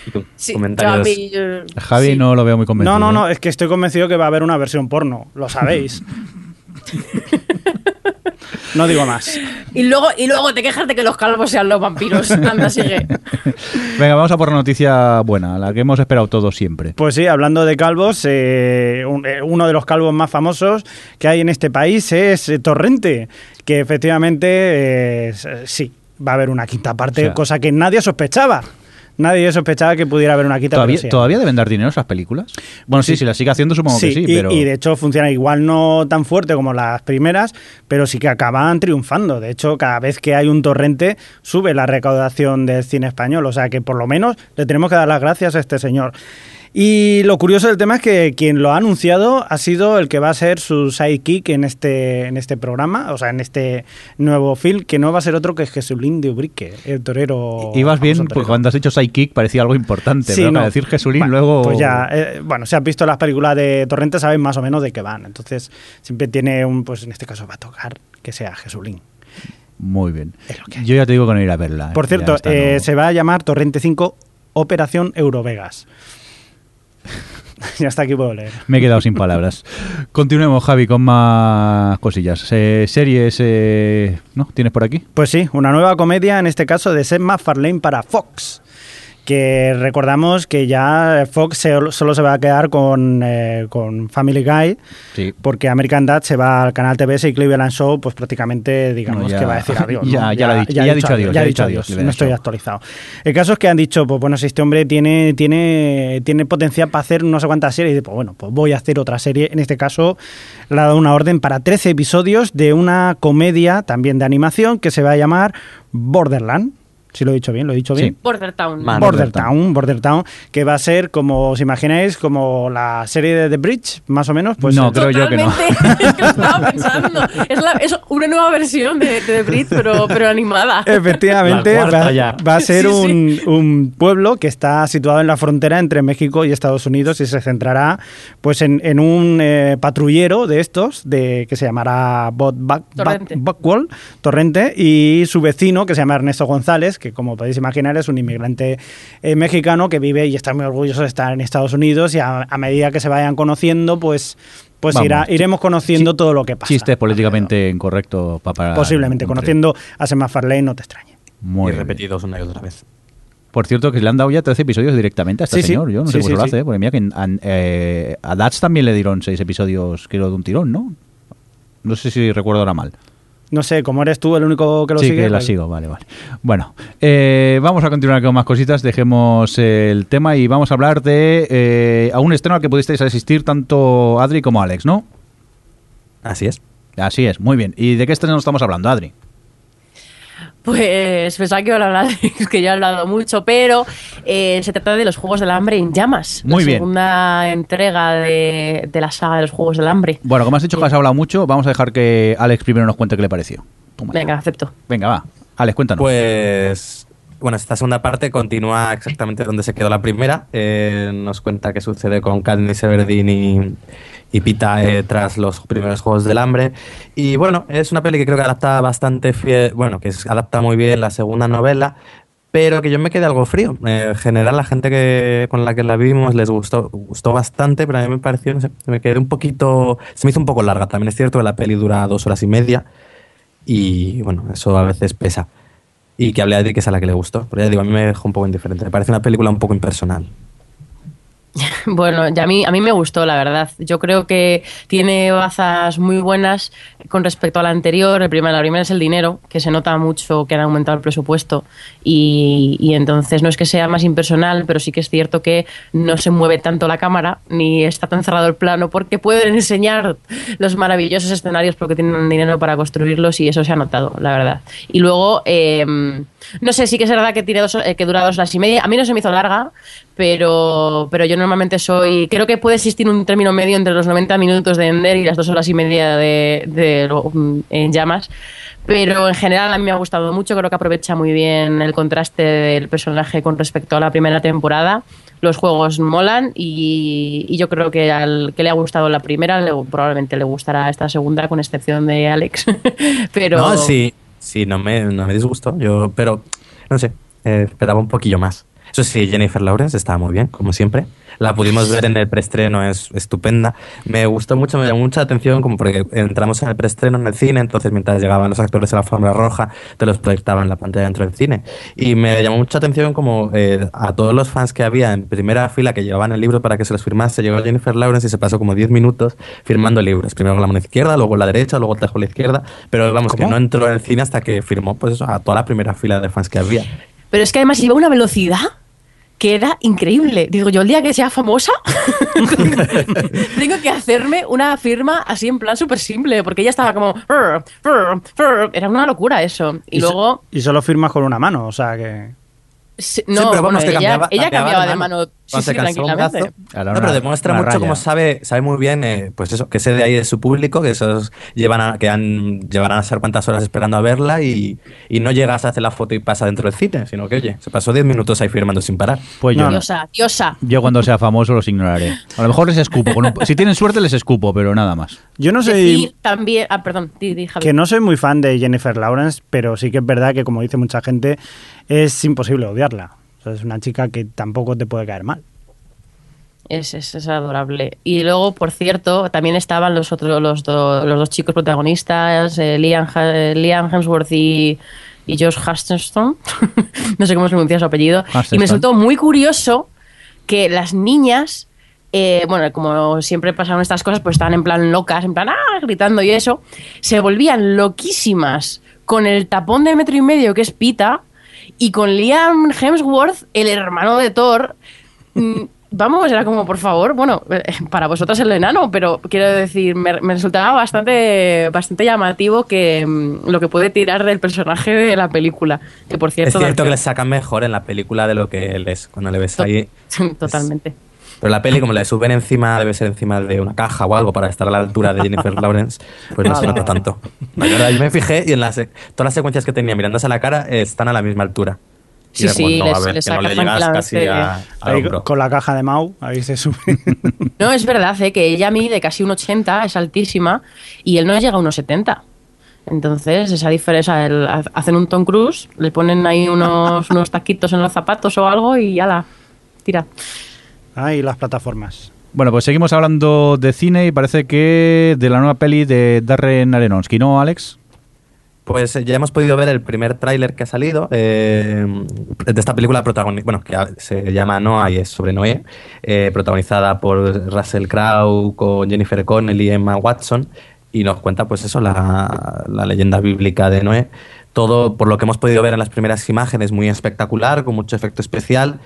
y con Sí, comentarios. yo- Javi sí. no lo veo muy convencido. No, no, no, ¿eh? es que estoy convencido que va a haber una versión porno, lo sabéis. no digo más. Y luego, y luego te quejas de que los calvos sean los vampiros. Anda, sigue. Venga, vamos a por la noticia buena, la que hemos esperado todos siempre. Pues sí, hablando de calvos, eh, eh, uno de los calvos más famosos que hay en este país es eh, Torrente, que efectivamente eh, sí, va a haber una quinta parte, O sea- cosa que nadie sospechaba. Nadie sospechaba que pudiera haber una quinta ¿Todavía, sí. ¿Todavía deben dar dinero esas películas? Bueno, sí, si las sigue haciendo supongo que sí, y, pero... y de hecho funciona igual no tan fuerte como las primeras, pero sí que acaban triunfando. De hecho, cada vez que hay un torrente sube la recaudación del cine español. O sea que por lo menos le tenemos que dar las gracias a este señor. Y lo curioso del tema es que quien lo ha anunciado ha sido el que va a ser su sidekick en este, en este programa, o sea, en este nuevo film, que no va a ser otro que Jesulín de Ubrique, el torero. Ibas bien, porque torero. cuando has dicho sidekick parecía algo importante, Sí, no. para decir Jesulín Bueno, luego... Pues ya, eh, bueno, si has visto las películas de Torrente, sabes más o menos de qué van. Entonces, siempre tiene un, pues en este caso va a tocar que sea Jesulín. Muy bien. Yo ya te digo que no ir a verla. ¿eh? Por cierto, eh, no- se va a llamar Torrente 5 Operación Eurovegas. ya está aquí puedo leer. Me he quedado sin palabras. Continuemos, Javi, con más cosillas. Eh, series, eh, ¿no? ¿Tienes por aquí? Pues sí, una nueva comedia, en este caso de Seth MacFarlane para Fox. Que recordamos que ya Fox solo se va a quedar con, eh, con Family Guy, Sí. porque American Dad se va al canal TBS y Cleveland Show, pues prácticamente digamos No, ya- que va a decir adiós. ¿no? ya- ya lo ha dicho- ya ha dicho adiós, Ya ha dicho adiós, no estoy actualizado. El caso es que han dicho, pues bueno, si este hombre tiene, tiene, tiene potencial para hacer no sé cuántas series, y pues bueno, pues voy a hacer otra serie. En este caso, le ha dado una orden para 13 episodios de una comedia también de animación que se va a llamar Borderland. Si lo he dicho bien, lo he dicho Sí. bien. Border Town. Man. Border Town, Border Town, que va a ser como, os imagináis, como la serie de The Bridge, más o menos. Pues No, creo yo que no. Es que lo estaba pensando. Es, la- es una nueva versión de, de The Brit, pero, pero animada. Efectivamente, va, va a ser Sí, un, sí. un pueblo que está situado en la frontera entre México y Estados Unidos y se centrará pues en, en un eh, patrullero de estos, de que se llamará Torrente. Buckwall, Torrente, y su vecino, que se llama Ernesto González, que como podéis imaginar es un inmigrante eh, mexicano que vive y está muy orgulloso de estar en Estados Unidos y a, a medida que se vayan conociendo, pues, pues Vamos, irá- iremos conociendo todo lo que pasa. Chiste políticamente incorrecto para... Posiblemente, conociendo a Sema Farley no te extrañe. Muy y repetidos una y otra vez. Por cierto, que le han dado ya 13 episodios directamente a este Sí, sí. señor. Yo no Sí, sé cómo lo sí. hace, ¿eh? porque mira que a, eh, a Dats también le dieron 6 episodios, creo, de un tirón, ¿no? No sé si recuerdo ahora mal. No sé, como eres tú el único que lo sí, sigue. que la sigo, vale, vale. Bueno, eh, vamos a continuar con más cositas, dejemos el tema y vamos a hablar de eh, a un estreno al que pudisteis asistir tanto Adri como Alex, ¿no? Así es. Así es, muy bien. ¿Y de qué estreno estamos hablando, Adri? Pues pensaba que iba a hablar, es que ya he hablado mucho, pero eh, se trata de los Juegos del Hambre en llamas. Muy la bien. segunda entrega de, de la saga de los Juegos del Hambre. Bueno, como has dicho que has hablado mucho, vamos a dejar que Alex primero nos cuente qué le pareció. Toma ya. Venga, acepto. Venga, va. Alex, cuéntanos. Pues, bueno, esta segunda parte continúa exactamente donde se quedó la primera. Eh, nos cuenta qué sucede con Katniss Everdeen y, y Pita eh, tras los primeros Juegos del Hambre. Y bueno, es una peli que creo que adapta bastante fiel, bueno, que adapta muy bien la segunda novela, pero que yo me quedé algo frío. Eh, en general, la gente que, con la que la vimos les gustó, gustó bastante, pero a mí me pareció, no sé, me quedé un poquito, se me hizo un poco larga. También es cierto que la peli dura dos horas y media y bueno, eso a veces pesa. Y que hablé a Adri, que es a la que le gustó. Pero ya digo, a mí me dejó un poco indiferente. Me parece una película un poco impersonal. Bueno, ya a mí, a mí me gustó, la verdad. Yo creo que tiene bazas muy buenas con respecto a la anterior. El primer, la primera es el dinero, que se nota mucho que han aumentado el presupuesto. Y, entonces no es que sea más impersonal, pero sí que es cierto que no se mueve tanto la cámara, ni está tan cerrado el plano, porque pueden enseñar los maravillosos escenarios porque tienen dinero para construirlos y eso se ha notado, la verdad. Y luego, eh, no sé, sí que es verdad que, tiene dos, eh, que dura dos horas y media. A mí no se me hizo larga, pero, pero yo normalmente soy. Creo que puede existir un término medio entre los 90 minutos de Ender y las dos horas y media de, de mm, en llamas. Pero en general a mí me ha gustado mucho. Creo que aprovecha muy bien el contraste del personaje con respecto a la primera temporada. Los juegos molan y, yo creo que al que le ha gustado la primera le- probablemente le gustará esta segunda, con excepción de Alex. pero No, sí, sí, no me, no me disgustó. Yo, pero, no sé, eh, esperaba un poquillo más. Eso sí, Jennifer Lawrence estaba muy bien, como siempre. La pudimos ver en el preestreno, es estupenda. Me gustó mucho, me llamó mucha atención, como porque entramos en el preestreno en el cine, entonces mientras llegaban los actores a la Fórmula Roja, te los proyectaban en la pantalla dentro del cine. Y me llamó mucha atención como eh, a todos los fans que había en primera fila que llevaban el libro para que se los firmase, llegó Jennifer Lawrence y se pasó como 10 minutos firmando libros. Primero con la mano izquierda, luego con la derecha, luego con la izquierda. Pero vamos, que ¿Cómo? no entró en el cine hasta que firmó pues eso, a toda la primera fila de fans que había. Pero es que además iba a una velocidad que era increíble. Digo, yo el día que sea famosa tengo que hacerme una firma así en plan súper simple, porque ella estaba como... Era una locura eso. Y, so- luego... y solo firmas con una mano, o sea que. Sí, no, pero vamos, bueno, que ella, cambiaba- ella cambiaba cambiaba de de mano. mano, sí, sí, tranquilamente. brazo. No, pero demuestra una mucho raya. cómo sabe, sabe muy bien, eh, pues eso, que ese de ahí es su público, que esos llevan a, que han, llevarán a ser cuántas horas esperando a verla y, y no llegas a hacer la foto y pasa dentro del cine, sino que, oye, se pasó 10 minutos ahí firmando sin parar. Pues yo No, no. Diosa, diosa. Yo cuando sea famoso los ignoraré. A lo mejor les escupo. un- si tienen suerte les escupo, pero nada más. Yo no soy. También... Ah, perdón, di, di, Javi. Que no soy muy fan de Jennifer Lawrence, pero sí que es verdad que, como dice mucha gente, es imposible odiarla. O sea, es una chica que tampoco te puede caer mal. Es, es, es adorable. Y luego, por cierto, también estaban los otros, los, do- los dos chicos protagonistas, eh, Liam, Ha- Liam Hemsworth y, y Josh Hutcherson. no sé cómo se pronuncia su apellido. Y me resultó muy curioso que las niñas, eh, bueno, como siempre pasaron estas cosas, pues estaban en plan locas, en plan, ah, gritando y eso, se volvían loquísimas con el tapón de metro y medio que es Pita y con Liam Hemsworth, el hermano de Thor. mm, Vamos, era como, por favor, bueno, eh, para vosotras el enano, pero quiero decir, me, me resultaba bastante, bastante llamativo que mm, lo que puede tirar del personaje de la película. Que por Es cierto, cierto que le sacan mejor en la película de lo que él es, cuando le ves To- ahí. Totalmente. Pero la peli, como le suben encima, debe ser encima de una caja o algo para estar a la altura de Jennifer Lawrence, pues no se nota tanto. La verdad, yo me fijé y en las, todas las secuencias que tenía mirándose a la cara eh, están a la misma altura. Y Sí, como, sí, no, les- a ver, les que no le llegas casi tranquilamente. a, Ahí, hombro. con la caja de Mau, ahí se sube. No, es verdad, eh, que ella mide casi un 80, es altísima, y él no llega a unos 70. Entonces, esa diferencia, el- ha- hacen un Tom Cruise, le ponen ahí unos, unos taquitos en los zapatos o algo y ya la tira. Ahí las plataformas. Bueno, pues seguimos hablando de cine y parece que de la nueva peli de Darren Aronofsky, ¿no, Alex? Pues eh, ya hemos podido ver el primer tráiler que ha salido eh, de esta película protagonizada, bueno, que se llama Noah y es sobre Noé, eh, protagonizada por Russell Crowe, con Jennifer Connelly y Emma Watson, y nos cuenta pues eso, la, la leyenda bíblica de Noé. Todo, por lo que hemos podido ver en las primeras imágenes, muy espectacular, con mucho efecto especial.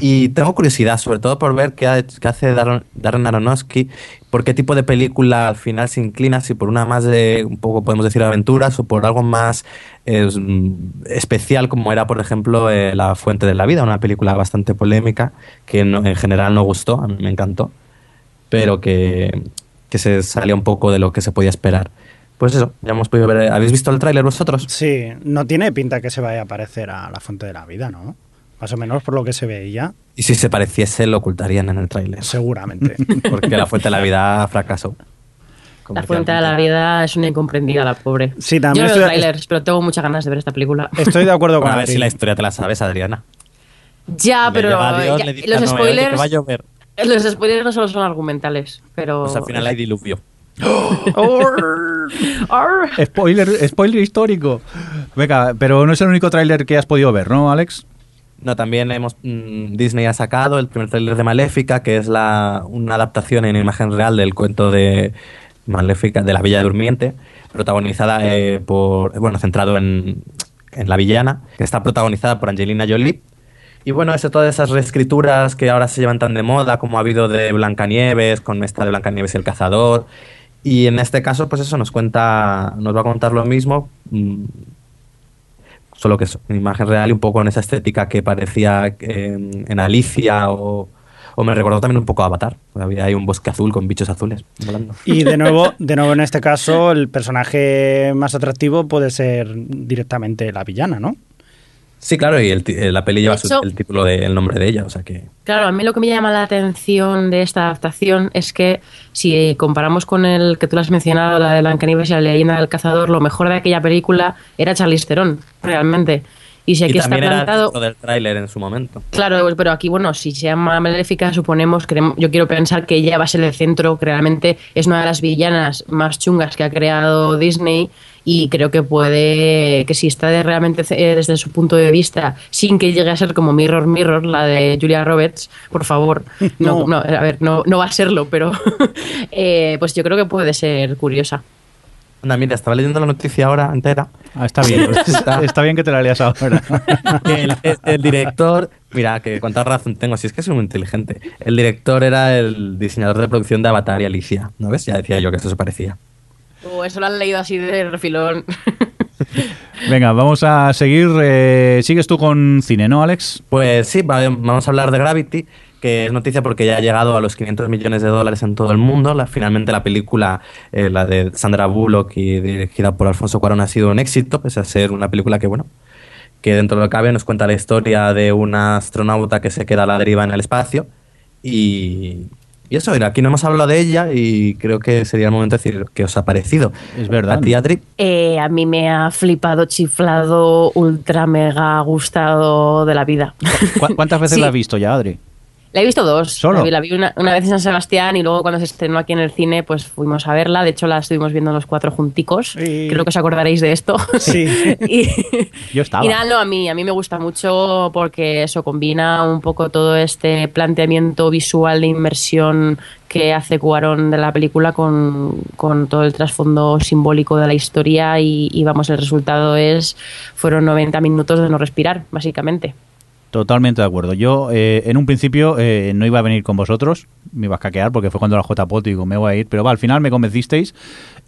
Y tengo curiosidad, sobre todo por ver qué, ha- qué hace Darren, Aronofsky, por qué tipo de película al final se inclina, si por una más de, un poco podemos decir, aventuras, o por algo más mm, especial, como era, por ejemplo, eh, La Fuente de la Vida, una película bastante polémica, que no- en general no gustó, a mí me encantó, pero que, que se salía un poco de lo que se podía esperar. Pues eso, ya hemos podido ver. ¿Habéis visto el tráiler vosotros? Sí, no tiene pinta que se vaya a parecer a la fuente de la vida, ¿no? Más o menos por lo que se veía, Y si se pareciese, lo ocultarían en el tráiler. seguramente. Porque La Fuente de la Vida fracasó. La fuente de la vida es una incomprendida, la pobre. Sí, también Yo no veo trailers, pero tengo muchas ganas de ver esta película. Estoy de acuerdo con Bueno, a ver si la historia te la sabes, Adriana. ya, Le pero Dios, ya- le dice a los Noé, "Oye, que spoilers... va a llover". Los spoilers no solo son argumentales, pero... Pues al final hay diluvio. Arr. Spoiler, spoiler histórico. Venga, pero no es el único tráiler que has podido ver, ¿no, Alex? No, también hemos mm, Disney ha sacado el primer tráiler de Maléfica, que es la, una adaptación en imagen real del cuento de Maléfica de la Bella Durmiente, protagonizada eh, por, bueno, centrado en, en la villana, que está protagonizada por Angelina Jolie. Y bueno, eso, todas esas reescrituras que ahora se llevan tan de moda, como ha habido de Blancanieves, con esta de Blancanieves y el cazador. Y en este caso, pues eso nos cuenta, nos va a contar lo mismo, mm, solo que es una imagen real y un poco en esa estética que parecía eh, en Alicia o, o me recordó también un poco a Avatar. Había ahí un bosque azul con bichos azules volando. Y de nuevo, de nuevo en este caso, el personaje más atractivo puede ser directamente la villana, ¿no? Sí, claro, y el eh, la peli lleva De su- el título del nombre de ella, o sea que... Claro, a mí lo que me llama la atención de esta adaptación es que si comparamos con el que tú lo has mencionado, la de Blancanieves y la leyenda del cazador, lo mejor de aquella película era Charlize Theron, realmente. Y si aquí y está también era plantado... título del tráiler en su momento. Claro, pues, pero aquí, bueno, si se llama Maléfica, suponemos, queremos- yo quiero pensar que ella va a ser el centro, que realmente es una de las villanas más chungas que ha creado Disney y creo que puede, que si está de realmente eh, desde su punto de vista, sin que llegue a ser como Mirror Mirror, la de Julia Roberts, por favor, no, No. no, a ver, no, no va a serlo, pero eh, pues yo creo que puede ser curiosa. Anda, mira, estaba leyendo la noticia ahora entera. Ah, está bien. está, está bien que te la leas ahora. que el, el- el director, mira, que cuánta razón tengo, si es que soy muy inteligente. El director era el diseñador de producción de Avatar y Alicia, ¿no ves? Ya decía yo que esto se parecía. O eso lo han leído así de refilón. Venga, vamos a seguir. eh, Sigues tú con cine, ¿no, Alex? Pues sí, va- vamos a hablar de Gravity, que es noticia porque ya ha llegado a los 500 millones de dólares en todo el mundo. La, finalmente la película, eh, la de Sandra Bullock y dirigida por Alfonso Cuarón, ha sido un éxito, pese a ser una película que, bueno, que dentro de lo que cabe nos cuenta la historia de una astronauta que se queda a la deriva en el espacio. Y, y eso, mira, aquí no hemos hablado de ella y creo que sería el momento de decir qué os ha parecido. Es verdad. A ti, Adri, Eh, a mí me ha flipado, chiflado, ultra mega gustado de la vida. ¿Cu- ¿Cuántas veces Sí. la has visto ya, Adri? La he visto dos. ¿Solo? La vi, la vi una, una vez en San Sebastián y luego cuando se estrenó aquí en el cine, pues fuimos a verla. De hecho, la estuvimos viendo los cuatro junticos. Y- Creo que os acordaréis de esto. Sí. y, Yo estaba. Y nada, no, a mí, a mí me gusta mucho porque eso combina un poco todo este planteamiento visual de inmersión que hace Cuarón de la película con, con todo el trasfondo simbólico de la historia y, y vamos, el resultado es fueron 90 minutos de no respirar, básicamente. Totalmente de acuerdo. Yo, eh, en un principio, eh, no iba a venir con vosotros, me iba a caquear porque fue cuando la JPOT y digo, me voy a ir, pero va, al final me convencisteis.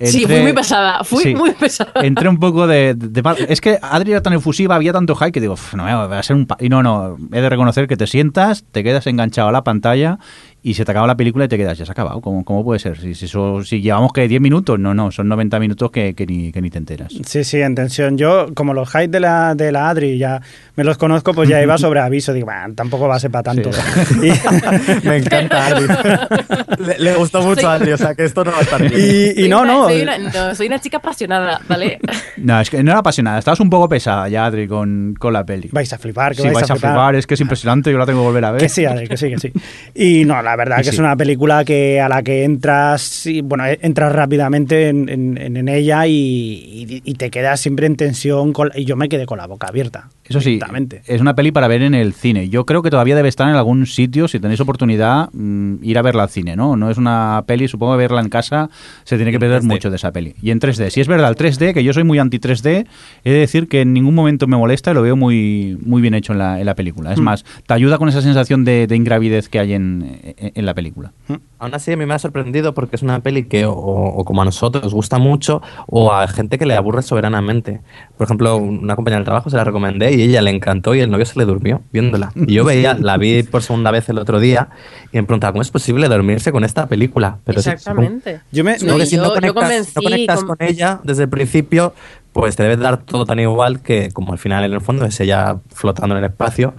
Sí, fui muy pesada, fui muy pesada. Entré un poco de, de- Es que Adri era tan efusiva, había tanto hype que digo, "Uf, no, va a ser un... pa-". Y no, no, he de reconocer que te sientas, te quedas enganchado a la pantalla y se te acaba la película y te quedas, ya se ha acabado. ¿Cómo, cómo puede ser? Si, si, eso- si llevamos que 10 minutos, no, no, son 90 minutos que, que ni, que ni te enteras. Sí, sí, en tensión. Yo, como los hype de la, de la Adri ya me los conozco, pues ya iba sobre aviso. Digo, "Bah, tampoco va a ser para tanto. Y- me encanta Adri. le, le gustó mucho a Adri, o sea que esto no va a estar bien. Y, no, una- no. Soy una, no, soy una chica apasionada, ¿vale? No, es que no era apasionada, estabas un poco pesada ya, Adri, con, con la peli. Vais a flipar, que Sí, vais, a flipar. es que es impresionante, yo la tengo que volver a ver. Que sí, Adri, que sí, que sí. Y no, la verdad Y que sí. es una película que a la que entras, y, bueno, eh, entras rápidamente en, en- en ella y, y- y te quedas siempre en tensión. con- y yo me quedé con la boca abierta. Eso sí, es una peli para ver en el cine. Yo creo que todavía debe estar en algún sitio, si tenéis oportunidad, mm, ir a verla al cine, ¿no? No es una peli, supongo que verla en casa se tiene que perder 3D. mucho de esa peli. Y en 3D, si es verdad, el 3D, que yo soy muy anti 3D, he de decir que en ningún momento me molesta y lo veo muy, muy bien hecho en la, en la película. Es Mm. más, te ayuda con esa sensación de, de ingravidez que hay en, en- en la película. Aún así, a mí me ha sorprendido porque es una peli que, o, o como a nosotros, nos gusta mucho, o a gente que le aburre soberanamente. Por ejemplo, una compañera del trabajo se la recomendé y ella le encantó y el novio se le durmió viéndola. Y yo veía, la vi por segunda vez el otro día y me preguntaba, ¿cómo es posible dormirse con esta película? sí, Exactamente. Yo me- supongo que si yo- no yo conectas, convencí no conectas con- con ella desde el principio, pues te debe dar todo tan igual que, como al final en el fondo es ella flotando en el espacio,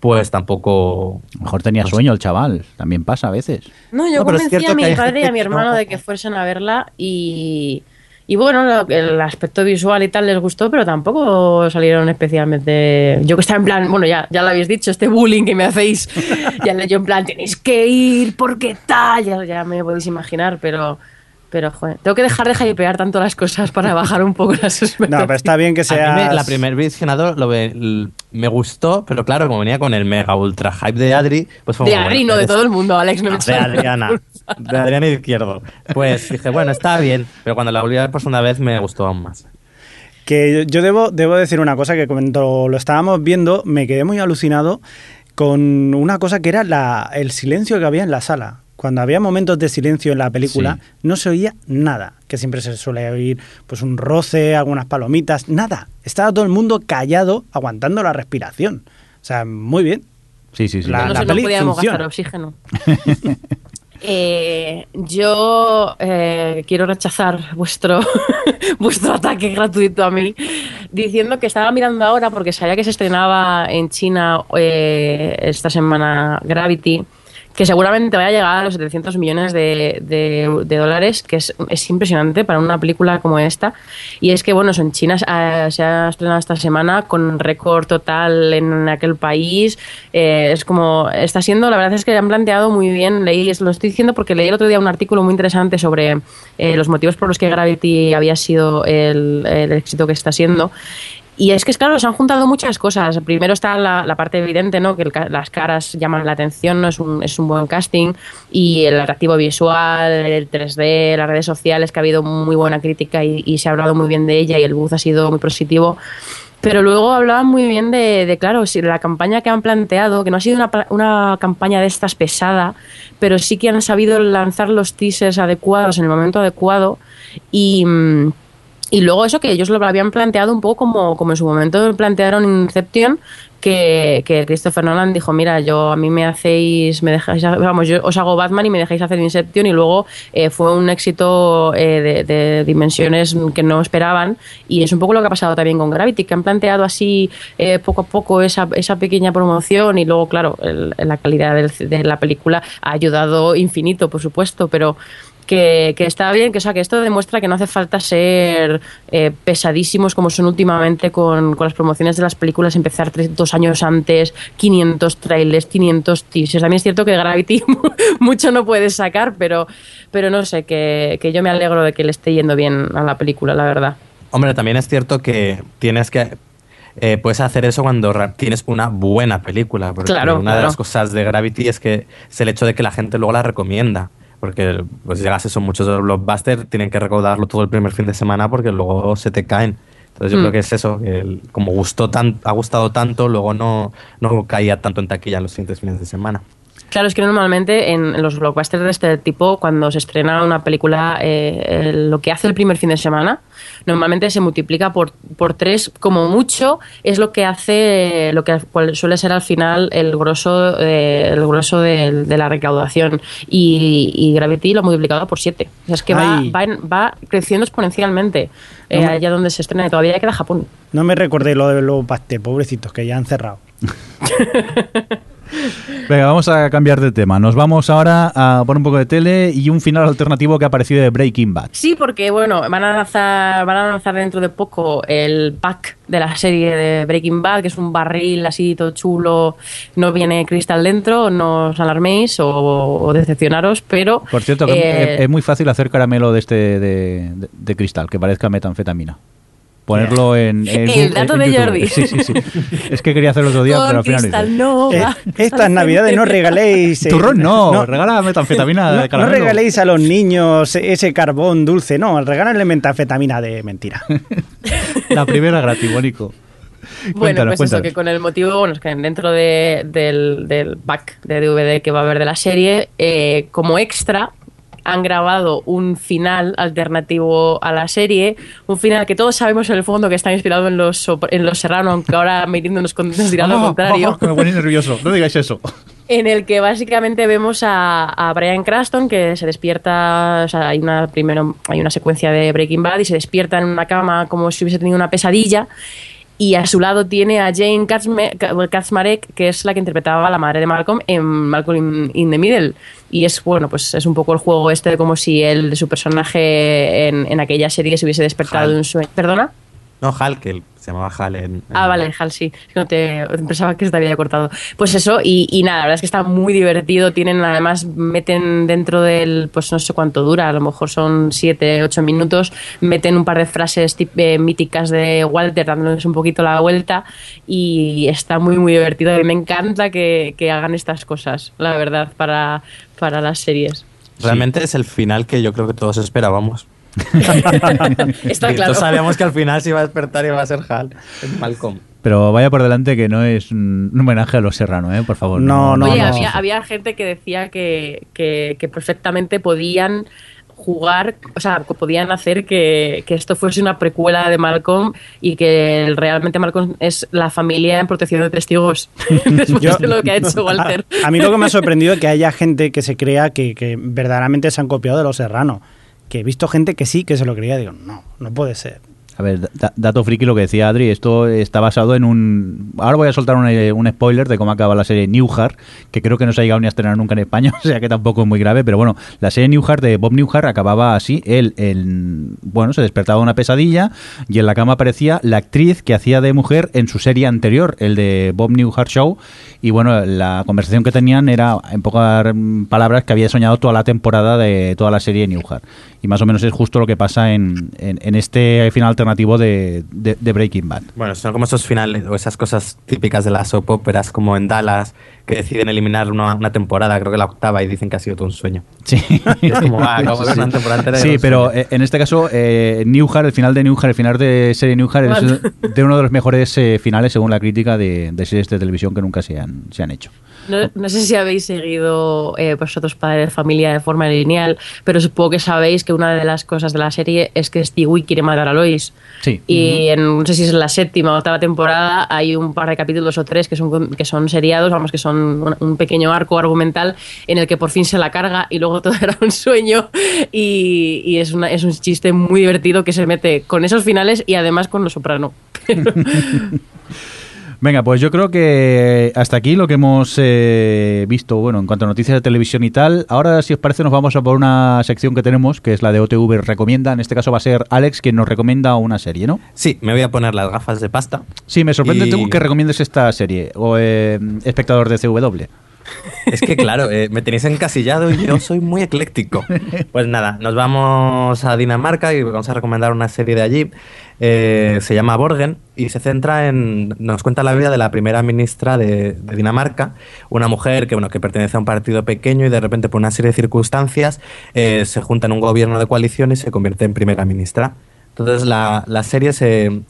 pues tampoco mejor tenía sueño el chaval, también pasa a veces. No, yo No, pero convencí a mi padre y a mi que hermano no- de que fuesen a verla y, y bueno, lo- el aspecto visual y tal les gustó, pero tampoco salieron especialmente... Yo que estaba en plan, bueno, ya, ya lo habéis dicho, este bullying que me hacéis, ya le- yo en plan, tenéis que ir, porque tal, ya, ya me podéis imaginar, pero... Pero, joder, tengo que dejar de hypear tanto las cosas para bajar un poco las No, pero está bien que sea. la primer visionado lo ve- l- me gustó, pero claro, como venía con el mega ultra hype de Adri, pues fue De Adri, bueno, no, de todo el mundo, Alex, no me de Adriana, de Adriana Izquierdo. Pues dije, bueno, está bien, pero cuando la volví a ver por segunda vez me gustó aún más. Que yo debo, debo decir una cosa que cuando lo estábamos viendo me quedé muy alucinado con una cosa que era la, el silencio que había en la sala. Cuando había momentos de silencio en la película, Sí. no se oía nada, que siempre se suele oír pues un roce, algunas palomitas, nada. Estaba todo el mundo callado, aguantando la respiración. O sea, muy bien. Sí, sí, sí. La- no la sé, peli no podíamos funciona. gastar oxígeno. Eh, yo eh, quiero rechazar vuestro, vuestro ataque gratuito a mí, diciendo que estaba mirando ahora porque sabía que se estrenaba en China eh, esta semana Gravity, que seguramente vaya a llegar a los 700 millones de, de- de dólares, que es, es impresionante para una película como esta. Y es que, bueno, en China eh, se ha estrenado esta semana con récord total en aquel país. Eh, es como, está siendo, la verdad es que han planteado muy bien, leí, lo estoy diciendo porque leí el otro día un artículo muy interesante sobre eh, los motivos por los que Gravity había sido el, el éxito que está siendo. Y es que, es claro, se han juntado muchas cosas. Primero está la, la parte evidente, ¿no? Que el las caras llaman la atención, ¿no? Es un, es un buen casting. Y el atractivo visual, el 3D, las redes sociales, que ha habido muy buena crítica y, y se ha hablado muy bien de ella y el buzz ha sido muy positivo. Pero luego hablaban muy bien de, de, claro, si la campaña que han planteado, que no ha sido una, una campaña de estas pesada, pero sí que han sabido lanzar los teasers adecuados en el momento adecuado y... mm, y luego eso que ellos lo habían planteado un poco como, como en su momento plantearon Inception, que, que Christopher Nolan dijo, mira, yo a mí me hacéis, me dejáis, vamos, yo os hago Batman y me dejáis hacer Inception y luego eh, fue un éxito eh, de, dimensiones que no esperaban. Y es un poco lo que ha pasado también con Gravity, que han planteado así eh, poco a poco esa, esa pequeña promoción. Y luego, claro, el- la calidad del- de la película ha ayudado infinito, por supuesto, pero que, que está bien, que, o sea, que esto demuestra que no hace falta ser eh, pesadísimos como son últimamente con, con las promociones de las películas, empezar tres, dos años antes, 500 trailers, 500 teasers. También es cierto que Gravity mucho no puedes sacar, pero, pero no sé, que, que yo me alegro de que le esté yendo bien a la película, la verdad. Hombre, también es cierto que tienes que. eh, puedes hacer eso cuando tienes una buena película. Porque Claro, una de las cosas de Gravity es que es el hecho de que la gente luego la recomienda. Porque pues llegas eso, muchos de los blockbusters tienen que recaudarlo todo el primer fin de semana porque luego se te caen. Entonces yo Mm. creo que es eso, que el- como gustó tan, ha gustado tanto, luego no, no caía tanto en taquilla en los siguientes fines de semana. Claro, es que normalmente en, los blockbusters de este tipo, cuando se estrena una película, eh, lo que hace el primer fin de semana, normalmente se multiplica por, por tres, como mucho, es lo que hace, lo que suele ser al final el grosso, eh, el grosso de, de la recaudación. Y, y Gravity lo ha multiplicado por siete. O sea, es que va, Ay. va, en- va creciendo exponencialmente eh, No me- allá donde se estrena y todavía queda Japón. No me recordé lo de los pastel, pobrecitos, que ya han cerrado. Venga, vamos a cambiar de tema. Nos vamos ahora a poner un poco de tele y un final alternativo que ha aparecido de Breaking Bad. Sí, porque bueno, van a lanzar, van a lanzar dentro de poco el pack de la serie de Breaking Bad, que es un barril así todo chulo, no viene cristal dentro, no os alarméis o, o decepcionaros, pero Por cierto, que eh, es, es muy fácil hacer caramelo de este de, de- de cristal, que parezca metanfetamina. Ponerlo en, en- El dato en de YouTube. Jordi. Sí, sí, sí. Es que quería hacerlo otro día, con pero al final no no Eh, estas navidades no regaléis... eh, Turrón no, regala metanfetamina no, de no caramelo. regaléis a los niños ese carbón dulce, no, regálenle metanfetamina de mentira. La primera gratis, bonico. Bueno, Cuéntanos, pues eso, que con el motivo, bueno, es que dentro de- del, del pack de DVD que va a haber de la serie, eh, como extra han grabado un final alternativo a la serie, un final que todos sabemos en el fondo que está inspirado en los, en los Serrano, aunque ahora Mirindo nos, con- nos dirá lo Ah, contrario. me nervioso. No digáis eso. en el que básicamente vemos a, a Brian Cranston que se despierta, o sea, hay una primero hay una secuencia de Breaking Bad y se despierta en una cama como si hubiese tenido una pesadilla y a su lado tiene a Jane Kaczmarek, que es la que interpretaba a la madre de Malcolm en Malcolm in, the Middle. Y es, bueno, pues es un poco el juego este de como si él, su personaje en, en aquella serie se hubiese despertado de un sueño. ¿Perdona? No, Hal, que él- se llamaba Hal en... en- Ah, vale, Hal, sí. No te pensaba que se te había cortado. Pues eso, y, y nada, la verdad es que está muy divertido. Tienen, además, meten dentro del, pues no sé cuánto dura, a lo mejor son 7, 8 minutos, meten un par de frases tip- eh, míticas de Walter dándoles un poquito la vuelta y está muy, muy divertido. Y me encanta que, que hagan estas cosas, la verdad, para, para las series. Realmente es el final que yo creo que todos esperábamos. Está claro. Todos sabíamos que al final se iba a despertar y iba a ser Hal en Malcolm. Pero vaya por delante que no es un homenaje a los Serrano, ¿eh? Por favor. No, no, Oye, no. había, había gente que decía que, que, que perfectamente podían jugar, o sea, podían hacer que, que esto fuese una precuela de Malcolm y que realmente Malcolm es la familia en protección de testigos después Yo- de lo que ha hecho Walter. A, a mí lo que me ha sorprendido es que haya gente que se crea que, que verdaderamente se han copiado de los serranos. Que he visto gente que sí, que se lo creía. Digo, no, no puede ser. A ver, da- dato friki lo que decía Adri, esto está basado en un... Ahora voy a soltar un, eh, un spoiler de cómo acaba la serie Newhart, que creo que no se ha llegado ni a estrenar nunca en España, o sea que tampoco es muy grave, pero bueno, la serie Newhart de Bob Newhart acababa así, él, en- bueno, se despertaba de una pesadilla y en la cama aparecía la actriz que hacía de mujer en su serie anterior, el de Bob Newhart Show, y bueno, la conversación que tenían era, en pocas palabras, que había soñado toda la temporada de toda la serie Newhart. Y más o menos es justo lo que pasa en, en- en este final alternativo de, de- de Breaking Bad. Bueno, son como esos finales o esas cosas típicas de las soap operas, como en Dallas, que deciden eliminar una, una temporada, creo que la octava, y dicen que ha sido todo un sueño. Sí, Es como, ah, una temporada entera de Sí, pero eh, en este caso, eh, Newhart, el final de Newhart, el final de serie Newhart es de uno de los mejores eh, finales, según la crítica, de, de series de televisión que nunca se han, se han hecho. No, no sé si habéis seguido eh, vosotros Padre de Familia de forma lineal, pero supongo que sabéis que una de las cosas de la serie es que Stewie quiere matar a Lois. Sí. Y en, no sé si es la séptima o octava temporada hay un par de capítulos o tres que son, que son seriados, vamos, que son un, un pequeño arco argumental en el que por fin se la carga y luego todo era un sueño. Y, y es, una, es un chiste muy divertido que se mete con esos finales y además con Los Soprano. Venga, pues yo creo que hasta aquí lo que hemos eh, visto, bueno, en cuanto a noticias de televisión y tal. Ahora, si os parece, nos vamos a por una sección que tenemos, que es la de OTV Recomienda. En este caso va a ser Alex quien nos recomienda una serie, ¿no? Sí, me voy a poner las gafas de pasta. Sí, me sorprende Y- tú que recomiendes esta serie, o eh, espectador de CW. Es que claro, eh, me tenéis encasillado y yo soy muy ecléctico. Pues nada, nos vamos a Dinamarca y vamos a recomendar una serie de allí. Eh, se llama Borgen y se centra en. Nos cuenta la vida de la primera ministra de, Dinamarca, una mujer que, bueno, que pertenece a un partido pequeño y de repente, por una serie de circunstancias, eh, se junta en un gobierno de coalición y se convierte en primera ministra. Entonces, la, la serie se,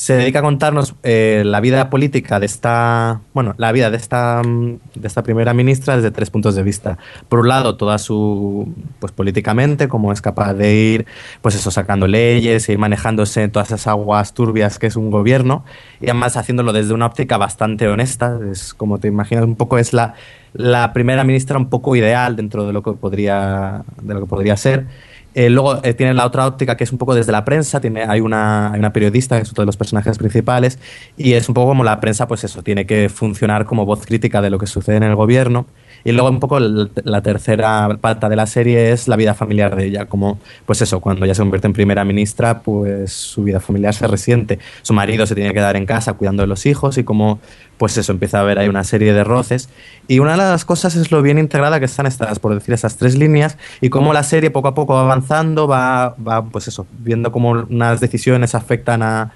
se dedica a contarnos eh, la vida política de esta, bueno, la vida de esta, mm, de esta primera ministra desde tres puntos de vista. Por un lado, toda su, pues políticamente, cómo es capaz de ir, pues eso, sacando leyes, ir manejándose en todas esas aguas turbias que es un gobierno, y además haciéndolo desde una óptica bastante honesta, es como te imaginas, un poco es la, la primera ministra un poco ideal dentro de lo que podría, de lo que podría ser. Eh, luego eh, tiene la otra óptica que es un poco desde la prensa, tiene, hay, una, hay una periodista que es uno de los personajes principales y es un poco como la prensa, pues eso, tiene que funcionar como voz crítica de lo que sucede en el gobierno. Y luego un poco la tercera pata de la serie es la vida familiar de ella, como pues eso, cuando ella se convierte en primera ministra, pues su vida familiar se resiente. Su marido se tiene que quedar en casa cuidando de los hijos y como pues eso, empieza a haber ahí una serie de roces. Y una de las cosas es lo bien integrada que están estas, por decir, esas tres líneas y cómo la serie poco a poco va avanzando, va, va pues eso, viendo cómo unas decisiones afectan a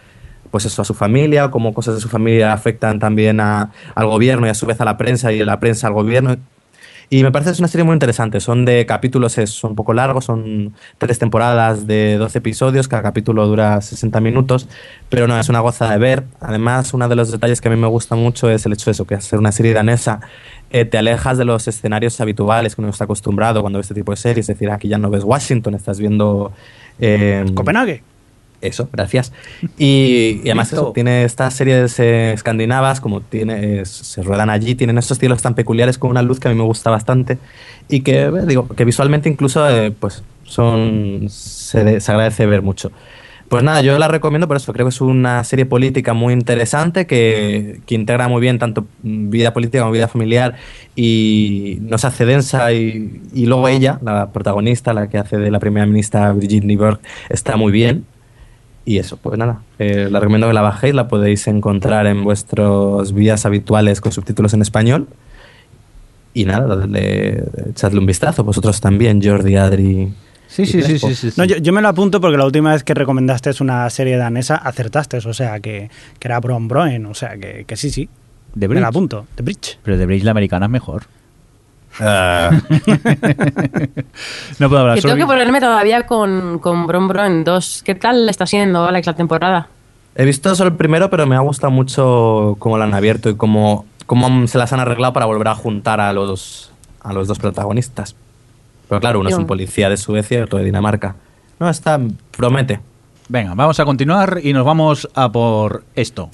pues eso, a su familia, cómo cosas de su familia afectan también a- al gobierno y a su vez a la prensa y la prensa al gobierno. Y me parece que es una serie muy interesante. Son de capítulos, es, son un poco largos, son tres temporadas de 12 episodios, cada capítulo dura 60 minutos, pero no, es una goza de ver. Además, uno de los detalles que a mí me gusta mucho es el hecho de eso, que ser una serie danesa, eh, te alejas de los escenarios habituales que uno está acostumbrado cuando ve este tipo de series. Es decir, aquí ya no ves Washington, estás viendo... eh, Copenhague. Eso, gracias. Y, y además eso, tiene estas series eh, escandinavas, como tiene, eh, se ruedan allí, tienen estos estilos tan peculiares con una luz que a mí me gusta bastante y que, eh, digo, que visualmente incluso eh, pues son, se, se agradece ver mucho. Pues nada, yo la recomiendo por eso, creo que es una serie política muy interesante que, que integra muy bien tanto vida política como vida familiar y nos hace densa y, y luego ella, la protagonista, la que hace de la primera ministra Brigitte Nyborg, está muy bien. Y eso, pues nada, eh, la recomiendo que la bajéis, la podéis encontrar en vuestros vías habituales con subtítulos en español. Y nada, dadle, echadle un vistazo, vosotros también, Jordi, Adri. Sí, sí, sí, sí, sí. No, yo, yo me lo apunto porque la última vez que recomendaste una serie danesa acertaste, o sea, que, que era Bron Broen, o sea, que, que sí, sí. The me la apunto, The Bridge. Pero de Bridge la americana es mejor. Ah, No puedo hablar Que tengo que ponerme todavía con, con Bron Bron 2. ¿Qué tal está siendo, Alex, la temporada? He visto solo el primero, pero me ha gustado mucho cómo lo han abierto y cómo, cómo se las han arreglado para volver a juntar a los, a los dos protagonistas. Pero claro, uno es un policía de Suecia y otro de Dinamarca. No, está, promete. Venga, vamos a continuar y nos vamos a por esto.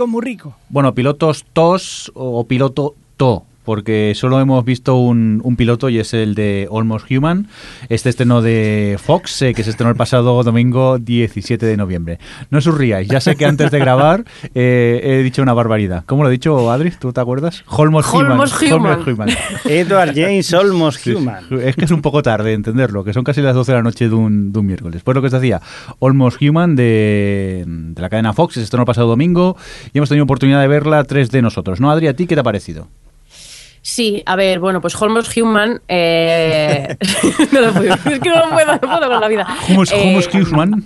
Muy rico, muy rico. Bueno, pilotos TOS o piloto TO, porque solo hemos visto un, un piloto y es el de Almost Human, este estreno de Fox, eh, que se estrenó el pasado domingo 17 de noviembre. No os ríais, ya sé que antes de grabar eh, he dicho una barbaridad. ¿Cómo lo he dicho, Adri? ¿Tú te acuerdas? Almost Human. Almost Human. Human. Edward James Almost Sí, Human. Es que es un poco tarde entenderlo, que son casi las 12 de la noche de un, de un miércoles. Pues lo que os decía, Almost Human de, de la cadena Fox, se estrenó el pasado domingo y hemos tenido oportunidad de verla tres de nosotros. ¿No, Adri? ¿A ti qué te ha parecido? Sí, a ver, bueno, pues Holmes Human. eh, no lo puedo, es que no lo puedo, no puedo con la vida. Humus, Eh, Human.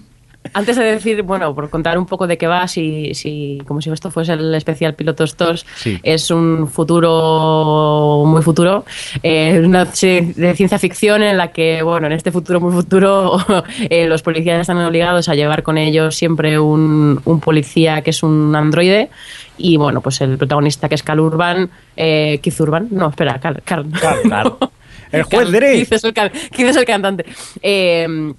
Antes de decir, bueno, por contar un poco de qué va, si, si, como si esto fuese el especial Pilotos 2, Sí. es un futuro muy futuro, eh, una de ciencia ficción en la que, bueno, en este futuro muy futuro, eh, los policías están obligados a llevar con ellos siempre un, un policía que es un androide. Y bueno, pues el protagonista que es Cal Urban, eh, Keith Urban, no, espera, Cal, Cal, Cal. El juez Drake. Keith es el, can- Keith es el cantante. Eh,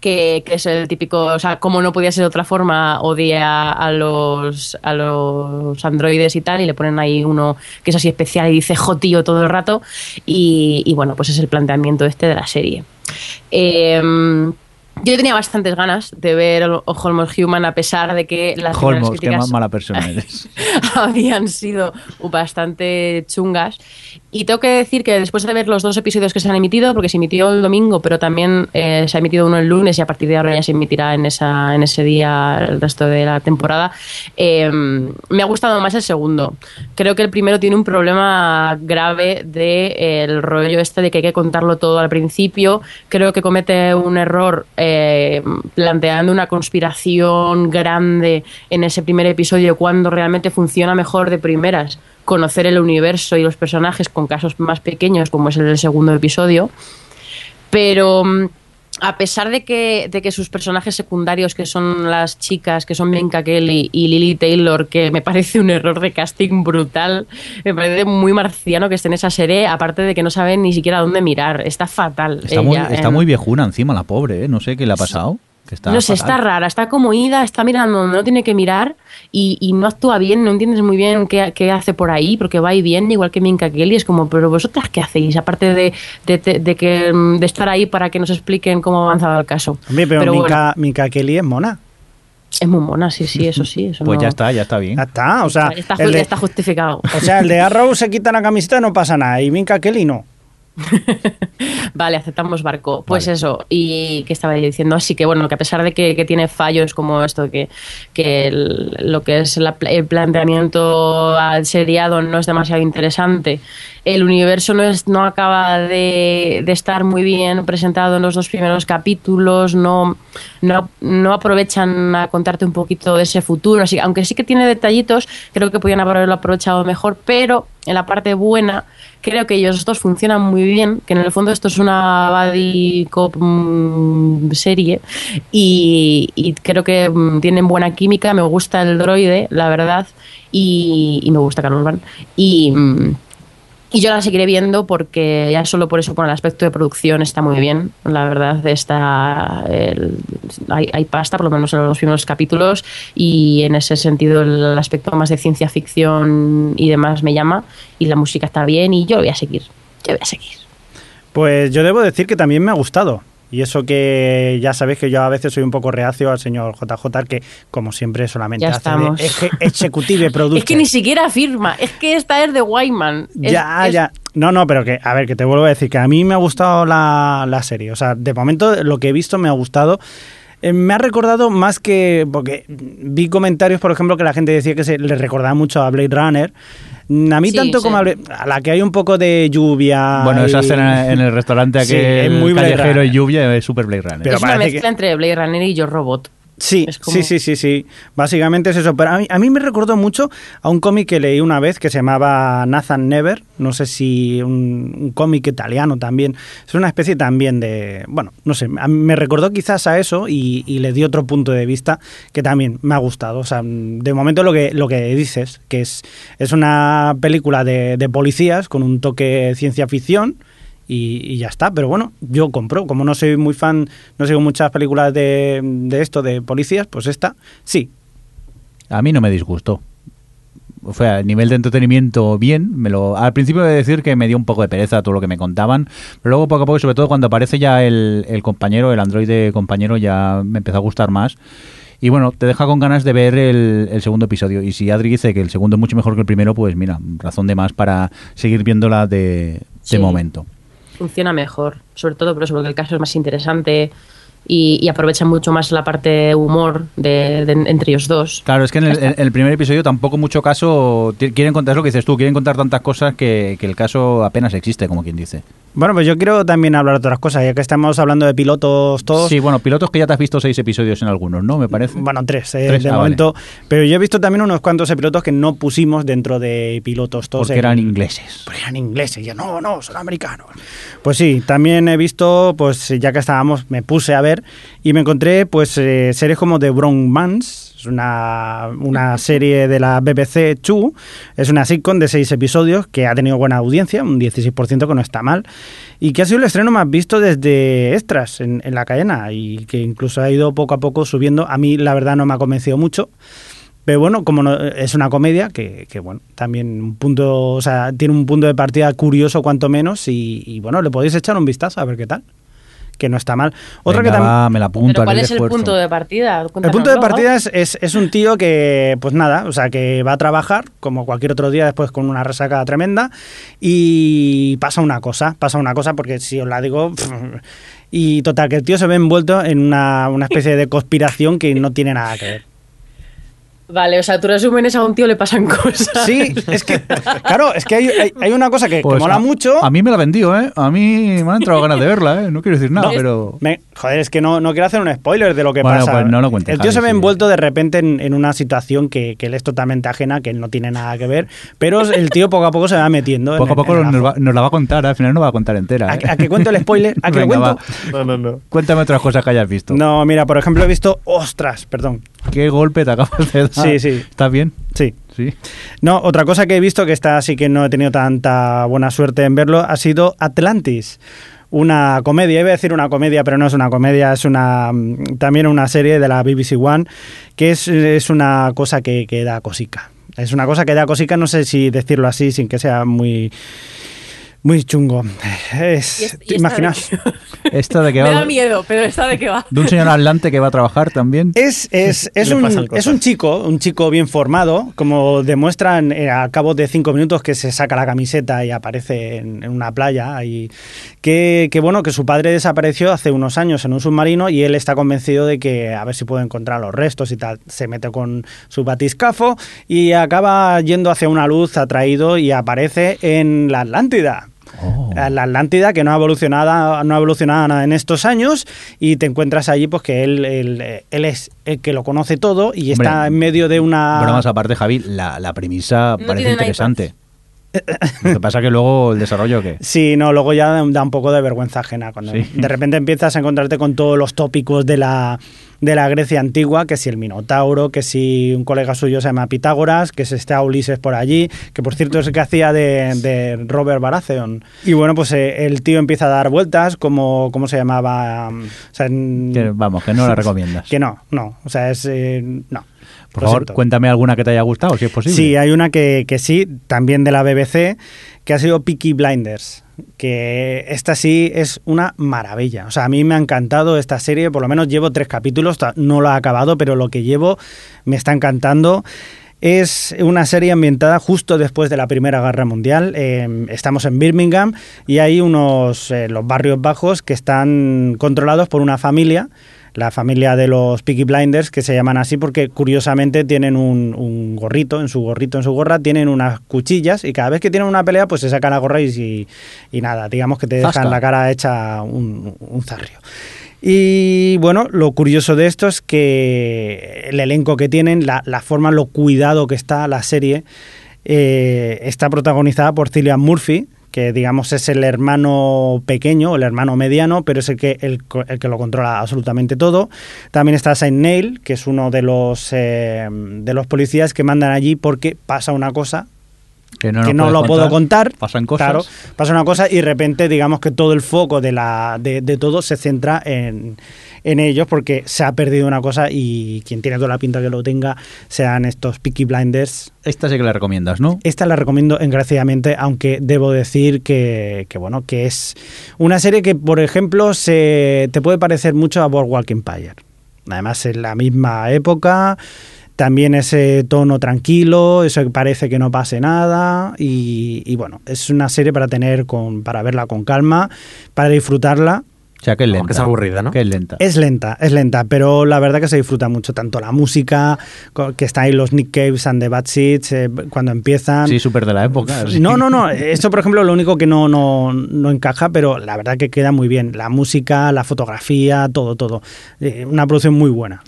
que, que es el típico, o sea, como no podía ser de otra forma, odia a los, a los androides y tal, y le ponen ahí uno que es así especial y dice jotío todo el rato, y, y bueno, pues es el planteamiento este de la serie. Eh, yo tenía bastantes ganas de ver Holmes Human a pesar de que las Holmos, qué críticas ma- mala persona eres. habían sido bastante chungas. Y tengo que decir que después de ver los dos episodios que se han emitido, porque se emitió el domingo, pero también eh, se ha emitido uno el lunes y a partir de ahora ya se emitirá en, esa, en ese día el resto de la temporada, eh, me ha gustado más el segundo. Creo que el primero tiene un problema grave de eh, rollo este de que hay que contarlo todo al principio. Creo que comete un error planteando una conspiración grande en ese primer episodio cuando realmente funciona mejor de primeras conocer el universo y los personajes con casos más pequeños como es el del segundo episodio pero mm, a pesar de que, de que sus personajes secundarios, que son las chicas, que son Minka Kelly y Lily Taylor, que me parece un error de casting brutal, me parece muy marciano que esté en esa serie, aparte de que no saben ni siquiera dónde mirar, está fatal. Está, muy, está muy viejuna encima la pobre, ¿eh? No sé qué le ha pasado. Que está no sé, fatal. está rara, está como ida, está mirando donde no tiene que mirar y, y no actúa bien, no entiendes muy bien qué, qué hace por ahí, porque va y viene, igual que Minka Kelly, es como, pero vosotras qué hacéis, aparte de, de, de- de que, mm, de estar ahí para que nos expliquen cómo ha avanzado el caso. Hombre, pero, bueno, Mika, Mika Kelly es mona. es muy mona, sí, sí, eso sí. Eso Pues no- ya está, ya está bien. Ya está, o sea, está, el de, está justificado. o sea, el de Arrow se quita la camiseta y no pasa nada, y Minka Kelly no. Vale, aceptamos barco. Pues Vale. eso, y que estaba yo diciendo, así que bueno, que a pesar de que, que tiene fallos como esto, que, que el- lo que es la el planteamiento seriado no es demasiado interesante, el universo no, es, no acaba de, de estar muy bien presentado en los dos primeros capítulos, no, no, no aprovechan a contarte un poquito de ese futuro, así, aunque sí que tiene detallitos, creo que podían haberlo aprovechado mejor, pero en la parte buena creo que ellos dos funcionan muy bien, que en el fondo esto es una buddy cop mm, serie y, creo que mm, tienen buena química, me gusta el droide, la verdad, y, y me gusta Carl Urban. Y, mm, y yo la seguiré viendo porque ya solo por eso, por el aspecto de producción está muy bien. La verdad, está hay, hay pasta, por lo menos en los primeros capítulos, y en ese sentido el aspecto más de ciencia ficción y demás me llama, y la música está bien, y yo lo voy a seguir. Yo voy a seguir. Pues yo debo decir que también me ha gustado. Y eso que ya sabéis que yo a veces soy un poco reacio al señor JJ, que como siempre solamente Ya hace de eje- executive producer. Es que ni siquiera firma, es que esta es de Wyman. Es- Ya, es- ya. No, no, pero que, a ver, que te vuelvo a decir que a mí me ha gustado la, la serie. O sea, de momento lo que he visto me ha gustado. Eh, me ha recordado más que. Porque vi comentarios, por ejemplo, que la gente decía que se le recordaba mucho a Blade Runner. A mí Sí, tanto como a. Blade- a la que hay un poco de lluvia. Bueno, esa y- escena en el restaurante Sí, aquel es muy Blade callejero y lluvia es super Blade Runner. Pero es una mezcla que- entre Blade Runner y Yo Robot. Sí, como- sí, sí, sí, sí. Básicamente es eso. Pero a mí, a mí me recordó mucho a un cómic que leí una vez que se llamaba Nathan Never. No sé si un, un cómic italiano también. Es una especie también de. Bueno, no sé. a mí me recordó quizás a eso y, y le di otro punto de vista que también me ha gustado. O sea, de momento lo que, lo que dices, que es, es una película de, de policías con un toque ciencia ficción y, y ya está. Pero bueno, yo compro. Como no soy muy fan, no sigo muchas películas de, de esto, de policías, pues esta, sí. A mí no me disgustó. Fue a nivel de entretenimiento bien. Me lo, al principio he de decir que me dio un poco de pereza todo lo que me contaban, pero luego poco a poco, sobre todo cuando aparece ya el, el compañero, el androide compañero, ya me empezó a gustar más. Y bueno, te deja con ganas de ver el, el segundo episodio. Y si Adri dice que el segundo es mucho mejor que el primero, pues mira, razón de más para seguir viéndola de, de Sí. momento. Funciona mejor, sobre todo por eso, porque el caso es más interesante y, y aprovecha mucho más la parte humor de, de- entre ellos dos. Claro, es que en el, en el primer episodio tampoco mucho caso. Quieren contar es lo que dices tú, quieren contar tantas cosas que, que el caso apenas existe, como quien dice. Bueno, pues yo quiero también hablar de otras cosas, ya que estamos hablando de pilotos todos. Sí, bueno, pilotos que ya te has visto seis episodios en algunos, ¿no? Me parece. Bueno, tres, eh, Tres, de ah, momento. Pero yo he visto también unos cuantos pilotos que no pusimos dentro de pilotos todos. porque en- eran ingleses. Porque eran ingleses. Y yo, no, no, son americanos. Pues sí, también he visto, pues ya que estábamos, me puse a ver y me encontré, pues, eh, series como The Brown Mans. Es una, una serie de la BBC Two. Es una sitcom de seis episodios que ha tenido buena audiencia, un 16% que no está mal. Y que ha sido el estreno más visto desde Extras en, en la cadena. Y que incluso ha ido poco a poco subiendo. A mí, la verdad, no me ha convencido mucho. Pero bueno, como no- es una comedia, que, que, bueno, también un punto, o sea, tiene un punto de partida curioso cuanto menos y, bueno, le podéis echar un vistazo a ver qué tal. Que no está mal. Otra Venga, que también... va, me la apunto. Pero ¿cuál es el esfuerzo. punto de partida? El punto de partida es, es, es un tío que, pues nada, o sea, que va a trabajar como cualquier otro día después con una resaca tremenda y pasa una cosa, pasa una cosa porque si os la digo... Y total, que el tío se ve envuelto en una, una especie de conspiración que no tiene nada que ver. Vale, o sea, tú resúmenes a un tío le pasan cosas. Sí, es que, claro, es que hay, hay, hay una cosa que, que Pues mola a, mucho. A mí me la vendió, ¿eh? A mí me han entrado ganas de verla, ¿eh? No quiero decir nada, No, pero. Me- joder, es que no, no quiero hacer un spoiler de lo que Bueno, pasa. pues no lo cuentes, El tío Javi, se ve sí. envuelto de repente en, en una situación que, que él es totalmente ajena, que él no tiene nada que ver, pero el tío poco a poco se va metiendo. en Poco a poco en nos, ajo. va- nos la va a contar, ¿eh? al final no va a contar entera. ¿A, ¿eh? a que cuento el spoiler? ¿A que lo cuento? No, no, no. Cuéntame otras cosas que hayas visto. No, mira, por ejemplo, he visto. ¡Ostras! Perdón. ¿Qué golpe te acabas de dar? Sí, sí. ¿Estás bien? Sí. Sí. No, otra cosa que he visto, que esta sí que no he tenido tanta buena suerte en verlo, ha sido Atlantis. Una comedia, iba a decir una comedia, pero no es una comedia, es una mm, también una serie de la BBC One, que es, es una cosa que, que da cosica. Es una cosa que da cosica, no sé si decirlo así, sin que sea muy muy chungo. Es, Y es- y ¿te esta imaginas? de- Esta de que Me da miedo, pero esta de qué va. De un señor atlante que va a trabajar también. Es, es, es, un, es un chico, un chico bien formado, como demuestran eh, al cabo de cinco minutos que se saca la camiseta y aparece en, en una playa. Y que, que bueno, que su padre desapareció hace unos años en un submarino y él está convencido de que a ver si puede encontrar los restos y tal. Se mete con su batiscafo y acaba yendo hacia una luz atraído y aparece en la Atlántida. Oh. La Atlántida que no ha evolucionado, no ha evolucionado nada en estos años y te encuentras allí pues que él, él, él es el que lo conoce todo y está Hombre, en medio de una... Bueno, más aparte, Javi, la, la premisa No parece interesante. Lo que pasa que luego el desarrollo que. Sí, no, luego ya da un poco de vergüenza ajena. Cuando Sí. de repente empiezas a encontrarte con todos los tópicos de la, de la Grecia antigua, que si el Minotauro, que si un colega suyo se llama Pitágoras, que si está Ulises por allí, que por cierto es el que hacía de, de Robert Baratheon. Y bueno, pues eh, el tío empieza a dar vueltas, como, ¿cómo se llamaba? O sea, en- que, vamos, que no la recomiendas. que no, no, o sea, es... eh, no. Por Lo favor, siento. cuéntame alguna que te haya gustado, si es posible. Sí, hay una que, que sí, también de la BBC, que ha sido Peaky Blinders, que esta sí es una maravilla. O sea, a mí me ha encantado esta serie, por lo menos llevo tres capítulos, no lo he acabado, pero lo que llevo me está encantando. Es una serie ambientada justo después de la Primera Guerra Mundial. Eh, estamos en Birmingham y hay unos eh, los barrios bajos que están controlados por una familia, la familia de los Peaky Blinders, que se llaman así porque curiosamente tienen un, un gorrito, en su gorrito, en su gorra, tienen unas cuchillas y cada vez que tienen una pelea pues se sacan la gorra y, nada, digamos que te dejan Zasca. la cara hecha un, un zarrio. Y bueno, lo curioso de esto es que el elenco que tienen, la, la forma, lo cuidado que está la serie, eh, está protagonizada por Cillian Murphy, que digamos es el hermano pequeño, el hermano mediano, pero es el que, el, el que lo controla absolutamente todo. También está Saint Nail, que es uno de los, eh, de los policías que mandan allí porque pasa una cosa Que no, que no lo puedo contar. Pasan cosas. Claro, pasa una cosa y de repente digamos que todo el foco de, la, de, de todo se centra en, en ellos porque se ha perdido una cosa y quien tiene toda la pinta que lo tenga sean estos Peaky Blinders. Esta sí que la recomiendas, ¿no? Esta la recomiendo encarecidamente, aunque debo decir que, que, bueno, que es una serie que, por ejemplo, se te puede parecer mucho a Boardwalk Empire. Además, en la misma época, también ese tono tranquilo, eso que parece que no pase nada y, y bueno, es una serie para tener con, para verla con calma, para disfrutarla. O sea, que es lenta. Aunque es aburrida, ¿no? Que es lenta. Es lenta, es lenta, pero la verdad que se disfruta mucho, tanto la música, que está ahí los Nick Caves and the Bad Seeds, eh, cuando empiezan. Sí, súper de la época. sí. No, no, no. Esto, por ejemplo, lo único que no, no, no encaja, pero la verdad que queda muy bien. La música, la fotografía, todo, todo. Eh, una producción muy buena.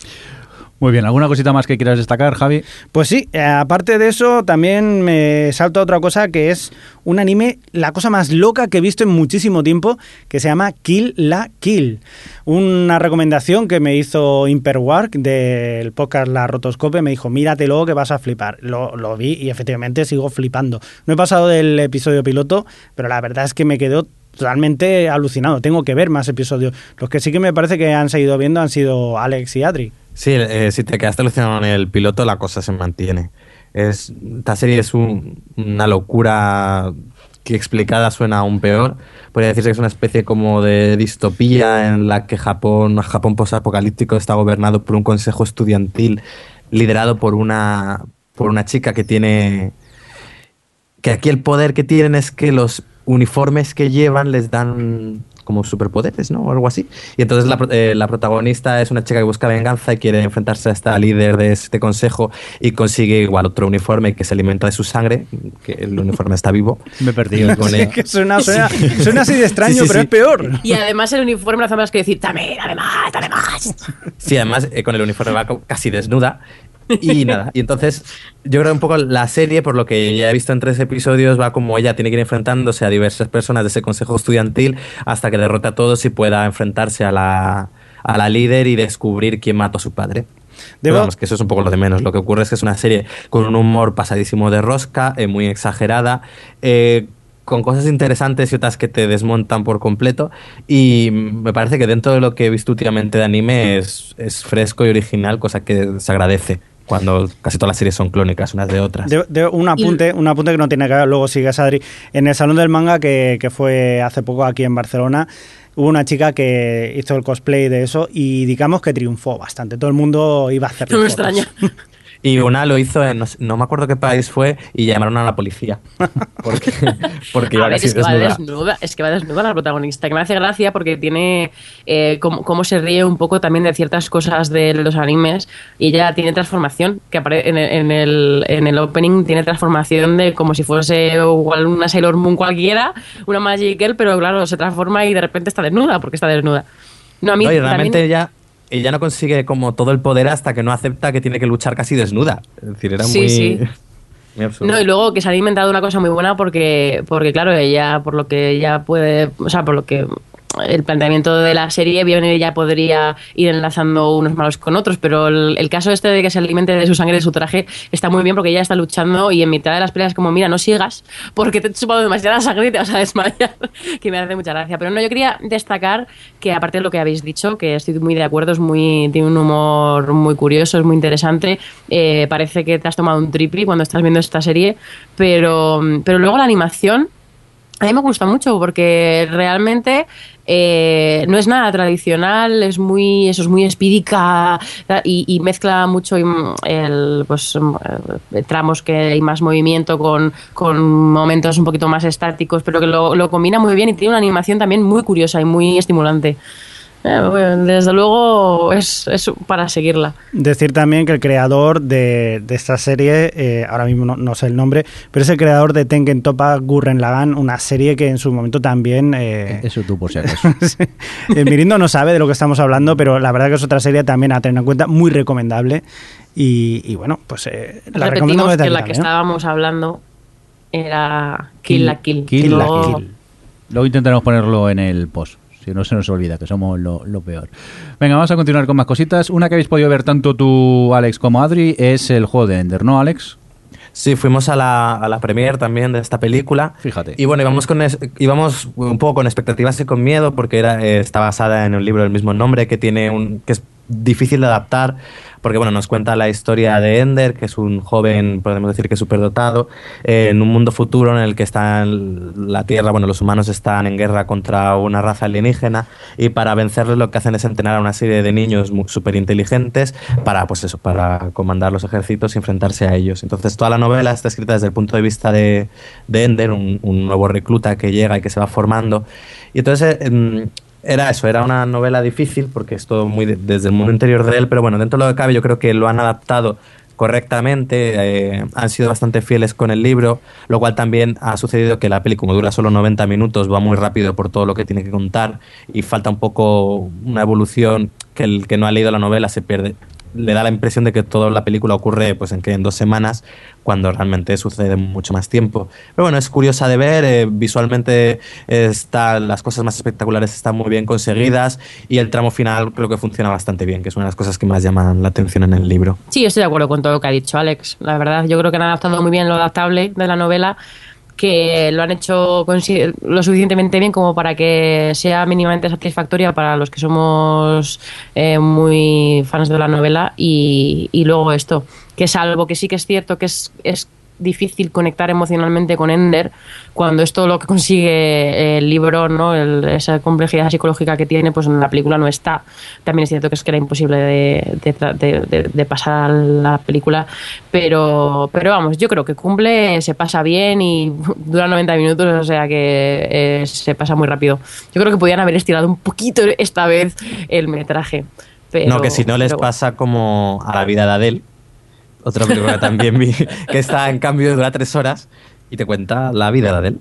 Muy bien, ¿alguna cosita más que quieras destacar, Javi? Pues sí, eh, aparte de eso, también me salta otra cosa que es un anime, la cosa más loca que he visto en muchísimo tiempo, que se llama Kill la Kill. Una recomendación que me hizo Imperwark del podcast La Rotoscope, me dijo, míratelo que vas a flipar. Lo, lo vi y efectivamente sigo flipando. No he pasado del episodio piloto, pero la verdad es que me quedó totalmente alucinado. Tengo que ver más episodios. Los que sí que me parece que han seguido viendo han sido Alex y Adri. Sí, eh, si te quedaste alucinado en el piloto, la cosa se mantiene. Es, esta serie es un- una locura que explicada suena aún peor. Podría decirse que es una especie como de distopía en la que Japón, Japón posapocalíptico está gobernado por un consejo estudiantil liderado por una, por una chica que tiene... Que aquí el poder que tienen es que los uniformes que llevan les dan como superpoderes, ¿no? O algo así. Y entonces la, eh, la protagonista es una chica que busca venganza y quiere enfrentarse a esta líder de este consejo y consigue igual otro uniforme que se alimenta de su sangre, que el uniforme está vivo. Me. Y pone- que suena, suena, suena así de extraño, Sí, sí, pero sí. es peor. Y además el uniforme no hace más que decir, dame, dame más, dame más. Sí, además eh, con el uniforme va casi desnuda. Y nada, y entonces yo creo un poco la serie, por lo que ya he visto en tres episodios, va como ella tiene que ir enfrentándose a diversas personas de ese consejo estudiantil hasta que derrote a todos y pueda enfrentarse a la, a la líder y descubrir quién mató a su padre. Debo- vamos, que eso es un poco lo de menos. Lo que ocurre es que es una serie con un humor pasadísimo de rosca, eh, muy exagerada, eh, con cosas interesantes y otras que te desmontan por completo. Y me parece que dentro de lo que he visto últimamente de anime es, es fresco y original, cosa que se agradece cuando casi todas las series son clónicas unas de otras. De, de un apunte, un apunte que no tiene que ver, luego sigues Adri. En el Salón del Manga que, que fue hace poco aquí en Barcelona, hubo una chica que hizo el cosplay de eso y digamos que triunfó bastante. Todo el mundo iba a hacer No me extraña. Y una lo hizo en, no, sé- no me acuerdo qué país fue, y llamaron a la policía. Porque, porque iba A ver, casi es que va desnuda. desnuda, es que va desnuda la protagonista, que me hace gracia porque tiene eh, como, como se ríe un poco también de ciertas cosas de los animes y ella tiene transformación, que apare- en el, en el, en el opening tiene transformación de como si fuese igual una Sailor Moon cualquiera, una Magic Girl, pero claro, se transforma y de repente está desnuda, porque está desnuda. No, a mí No, y también- realmente ella, ella no consigue como todo el poder hasta que no acepta que tiene que luchar casi desnuda. Es decir, era Sí, muy, sí. No, y luego que se ha inventado una cosa muy buena porque, porque claro, ella, por lo que ella puede, o sea, por lo que el planteamiento de la serie, bien ella podría ir enlazando unos malos con otros, pero el, caso este de que se alimente de su sangre, de su traje, está muy bien porque ella está luchando y en mitad de las peleas como, mira, no sigas porque te he chupado demasiada sangre y te vas a desmayar, que me hace mucha gracia. Pero no, yo quería destacar que aparte de lo que habéis dicho, que estoy muy de acuerdo, es muy, tiene un humor muy curioso, es muy interesante, eh, parece que te has tomado un triple cuando estás viendo esta serie, pero, pero luego la animación A mí me gusta mucho porque realmente eh, no es nada tradicional, es muy, eso es muy espídica y, y mezcla mucho im- el, pues, mm, eh, tramos que hay más movimiento con, con momentos un poquito más estáticos, pero que lo combina muy bien y tiene una animación también muy curiosa y muy estimulante. Eh, bueno, desde luego es, es para seguirla. Decir también que el creador de, de esta serie, eh, ahora mismo no, no sé el nombre, pero es el creador de Tengen Toppa Gurren Lagann, una serie que en su momento también... eh, Eso tú por si acaso. eh, Mirindo no sabe de lo que estamos hablando, pero la verdad que es otra serie también a tener en cuenta, muy recomendable. Y, y bueno, pues eh, la desde que la que estábamos hablando era Kill la Kill. Kill la Luego- Kill. Luego intentaremos ponerlo en el post. Si no se nos olvida, que somos lo, lo peor. Venga, vamos a continuar con más cositas. Una que habéis podido ver tanto tú, Alex, como Adri, es el juego de Ender, ¿no, Alex? Sí, fuimos a la, a la premiere también de esta película. Fíjate. Y bueno, íbamos, con es- íbamos un poco con expectativas y con miedo porque era, eh, está basada en un libro del mismo nombre que, tiene un, que es difícil de adaptar porque bueno, nos cuenta la historia de Ender, que es un joven, podemos decir que superdotado, eh, en un mundo futuro en el que está la Tierra, bueno, los humanos están en guerra contra una raza alienígena y para vencerlos lo que hacen es entrenar a una serie de niños súper inteligentes para, pues eso, para comandar los ejércitos y enfrentarse a ellos. Entonces toda la novela está escrita desde el punto de vista de, de Ender, un, nuevo recluta que llega y que se va formando. Y entonces... eh, era eso, era una novela difícil porque es todo muy de- desde el mundo interior de él, pero bueno, dentro de lo que cabe yo creo que lo han adaptado correctamente, eh, han sido bastante fieles con el libro, lo cual también ha sucedido que la peli como dura solo 90 minutos va muy rápido por todo lo que tiene que contar y falta un poco una evolución que el que no ha leído la novela se pierde. Le da la impresión de que toda la película ocurre pues en que en dos semanas, cuando realmente sucede mucho más tiempo. Pero bueno, es curiosa de ver, eh, visualmente está, las cosas más espectaculares están muy bien conseguidas y el tramo final creo que funciona bastante bien, que es una de las cosas que más llaman la atención en el libro. Sí, estoy de acuerdo con todo lo que ha dicho Alex. La verdad, yo creo que han adaptado muy bien lo adaptable de la novela, que lo han hecho lo suficientemente bien como para que sea mínimamente satisfactoria para los que somos eh, muy fans de la novela. Y, y luego esto, que salvo que sí que es cierto que es, es difícil conectar emocionalmente con Ender cuando es todo lo que consigue el libro, ¿no? El- esa complejidad psicológica que tiene, pues en la película no está. También es cierto que es que era imposible de, de de- de- de pasar a la película, pero, pero vamos, yo creo que cumple, se pasa bien y dura 90 minutos, o sea que eh, se pasa muy rápido. Yo creo que podían haber estirado un poquito esta vez el metraje. Pero, no, que si no les pero- pasa como a la vida de Adele, otra película que también vi, que está en cambio dura tres horas y te cuenta la vida de Adele.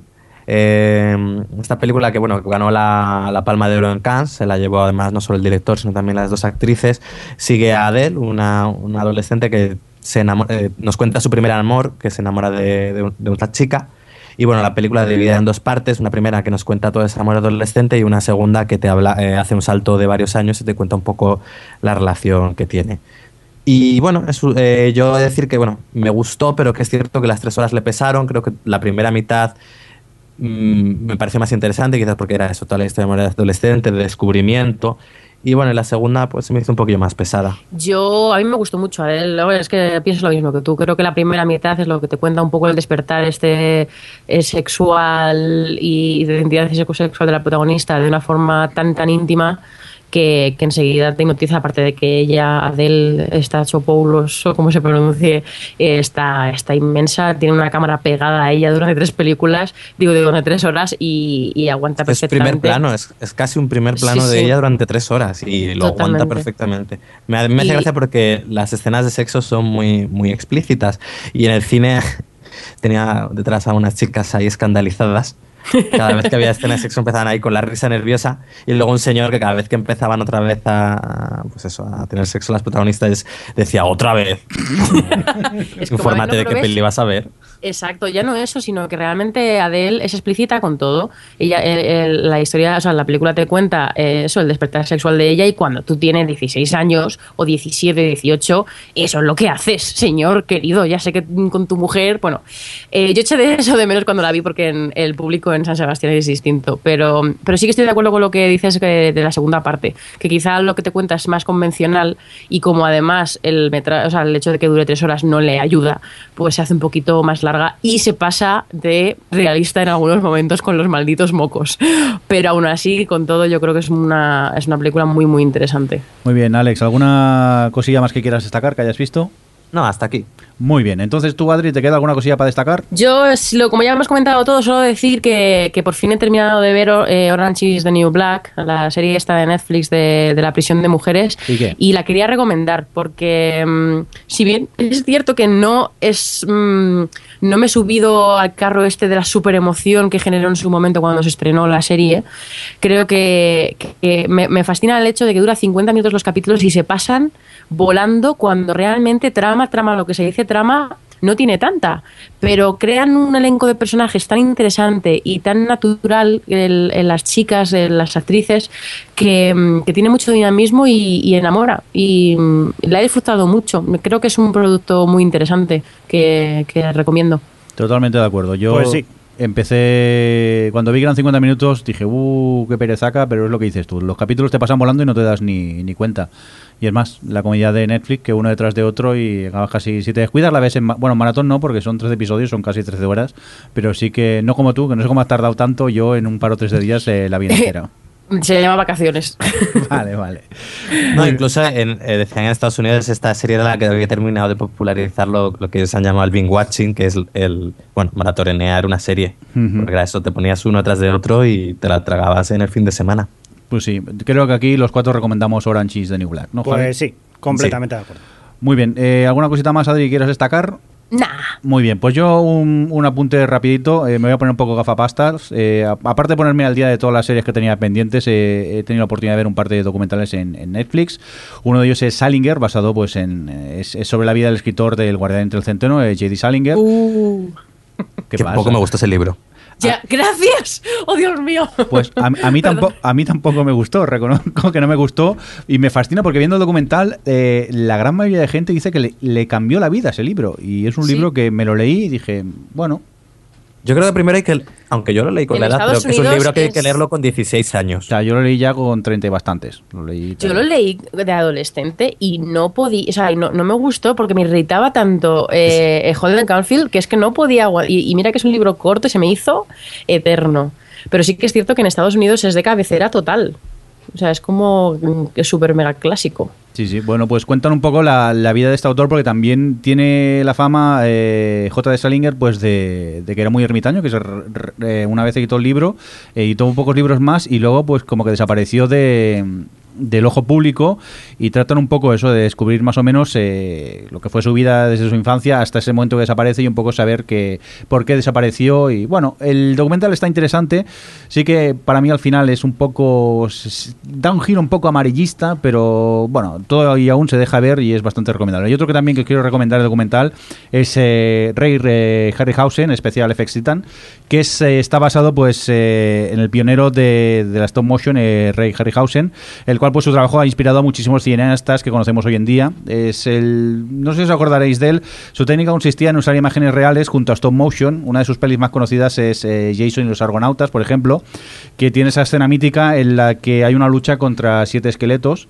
Eh, esta película que bueno ganó la, la Palma de Oro en Cannes, se la llevó además no solo el director, sino también las dos actrices, sigue a Adele, una, una adolescente que se enamora- eh, nos cuenta su primer amor, que se enamora de, de de una chica. Y bueno, la película dividida en dos partes, una primera que nos cuenta todo ese amor adolescente y una segunda que te habla, eh, hace un salto de varios años y te cuenta un poco la relación que tiene. Y bueno, es, eh, yo decir que bueno, me gustó, pero que es cierto que las tres horas le pesaron. Creo que la primera mitad mm, me pareció más interesante, quizás porque era eso, toda la historia de adolescente, de descubrimiento. Y bueno, la segunda pues se me hizo un poquillo más pesada. Yo, a mí me gustó mucho. ¿eh? Es que pienso lo mismo que tú. Creo que la primera mitad es lo que te cuenta un poco el despertar este eh, sexual y de identidad sexual de la protagonista de una forma tan tan íntima que, que enseguida te noticia, aparte de que ella, Adele, está Chopoulos, o como se pronuncie, eh, está, está inmensa, tiene una cámara pegada a ella durante tres películas, digo, durante tres horas y, y aguanta Es perfectamente. primer plano, es, es casi un primer plano Sí, de sí. ella durante tres horas y lo aguanta perfectamente. Me, me hace Y- gracia porque las escenas de sexo son muy, muy explícitas y en el cine tenía detrás a unas chicas ahí escandalizadas. Cada vez que había escenas de sexo empezaban ahí con la risa nerviosa y luego un señor que cada vez que empezaban otra vez a, pues eso, a tener sexo las protagonistas decía otra vez. Es Infórmate "No, de qué peli vas a ver. Exacto, ya no eso, sino que realmente Adele es explícita con todo. Ella, el- la historia, o sea, la película te cuenta eh, eso, el despertar sexual de ella y cuando tú tienes 16 años o 17, 18, eso es lo que haces, señor querido. Ya sé que con tu mujer, bueno, eh, yo eché de eso de menos cuando la vi porque en el público en San Sebastián es distinto, pero, pero sí que estoy de acuerdo con lo que dices de la segunda parte, que quizá lo que te cuenta es más convencional y como además el, metra- o sea, el hecho de que dure tres horas no le ayuda, pues se hace un poquito más larga y se pasa de realista en algunos momentos con los malditos mocos. Pero aún así, con todo, yo creo que es una, es una película muy, muy interesante. Muy bien, Alex, ¿alguna cosilla más que quieras destacar que hayas visto? No, hasta aquí. Muy bien, entonces tú, Adri, ¿te queda alguna cosilla para destacar? Yo, como ya hemos comentado todo, solo decir que, que por fin he terminado de ver eh, Orange is the New Black, la serie esta de Netflix de, de la prisión de mujeres, ¿Y qué? la quería recomendar porque, mm, si bien es cierto que no es... mm, no me he subido al carro este de la super emoción que generó en su momento cuando se estrenó la serie. Creo que, que me, me fascina el hecho de que dura 50 minutos los capítulos y se pasan volando cuando realmente trama, trama, lo que se dice trama, no tiene tanta, pero crean un elenco de personajes tan interesante y tan natural en, en las chicas, en las actrices, que, mm, que tiene mucho dinamismo y, y enamora. Y mm, la he disfrutado mucho. Creo que es un producto muy interesante que, que recomiendo. Totalmente de acuerdo. Yo Pues sí. empecé. Cuando vi que eran 50 minutos, dije, uh, qué perezaca, pero es lo que dices tú. Los capítulos te pasan volando y no te das ni, ni cuenta. Y es más, la comedia de Netflix, que uno detrás de otro y acabas casi. Si te descuidas, la ves en. Bueno, en maratón no, porque son 13 episodios, son casi 13 horas. Pero sí que, no como tú, que no sé cómo has tardado tanto, yo en un par o tres de días eh, la vi entera. Se llama Vacaciones. vale, vale. No, incluso en, eh, decían en Estados Unidos esta serie era la que había terminado de popularizar lo, lo que se han llamado el binge watching, que es el, bueno, maratonear una serie. Ujú. Porque era eso, te ponías uno tras de otro y te la tragabas en el fin de semana. Pues sí, creo que aquí los cuatro recomendamos Orange is the New Black, ¿no, Javi? Pues sí, completamente de acuerdo. Muy bien. Eh, ¿Alguna cosita más, Adri, quieras destacar? nah. Muy bien, pues yo un, un apunte rapidito, eh, me voy a poner un poco gafapastas. Eh, aparte de ponerme al día de todas las series que tenía pendientes, eh, he tenido la oportunidad de ver un par de documentales en, en Netflix. Uno de ellos es Salinger, basado pues en es, es sobre la vida del escritor del Guardián entre el Centeno, eh, J.D. Salinger. Uh. ¿Qué que pasa? poco me gustó ese libro. Ya, gracias. Oh, Dios mío. Pues a, a mí tampoco, a mí tampoco me gustó, reconozco que no me gustó y me fascina porque viendo el documental eh, la gran mayoría de gente dice que le, le cambió la vida ese libro y es un Sí. libro que me lo leí y dije, bueno, Yo creo que primero hay que, aunque yo lo leí con En la edad, pero que es un Unidos libro que hay que leerlo con 16 o años. sea, yo lo leí ya con 30 y bastantes. Lo leí Yo lo leí de adolescente y no podía, o sea, y no, no me gustó porque me irritaba tanto eh, eh, Holden Caulfield que es que no podía, y, y mira que es un libro corto y se me hizo eterno. Pero sí que es cierto que en Estados Unidos es de cabecera total. O sea, es como mm, que es súper mega clásico. Sí, sí. Bueno, pues cuentan un poco la, la vida de este autor porque también tiene la fama eh, J. de Salinger pues de, de que era muy ermitaño, que se re- eh, una vez editó el libro, editó un pocos libros más y luego pues como que desapareció de del ojo público y tratan un poco eso de descubrir más o menos eh, lo que fue su vida desde su infancia hasta ese momento que desaparece y un poco saber que por qué desapareció. Y bueno el documental está interesante. Sí que para mí al final es un poco da un giro un poco amarillista pero bueno todo y aún se deja ver y es bastante recomendable. Y otro que también que quiero recomendar el documental es eh, Ray eh, Harryhausen especial FX Titan que es, eh, está basado pues eh, en el pionero de, de la stop motion eh, Ray Harryhausen el cual pues su trabajo ha inspirado a muchísimos cineastas que conocemos hoy en día. Es el no sé si os acordaréis de él su técnica consistía en usar imágenes reales junto a stop motion. Una de sus pelis más conocidas es eh, Jason y los argonautas por ejemplo que tiene esa escena mítica en la que hay una lucha contra siete esqueletos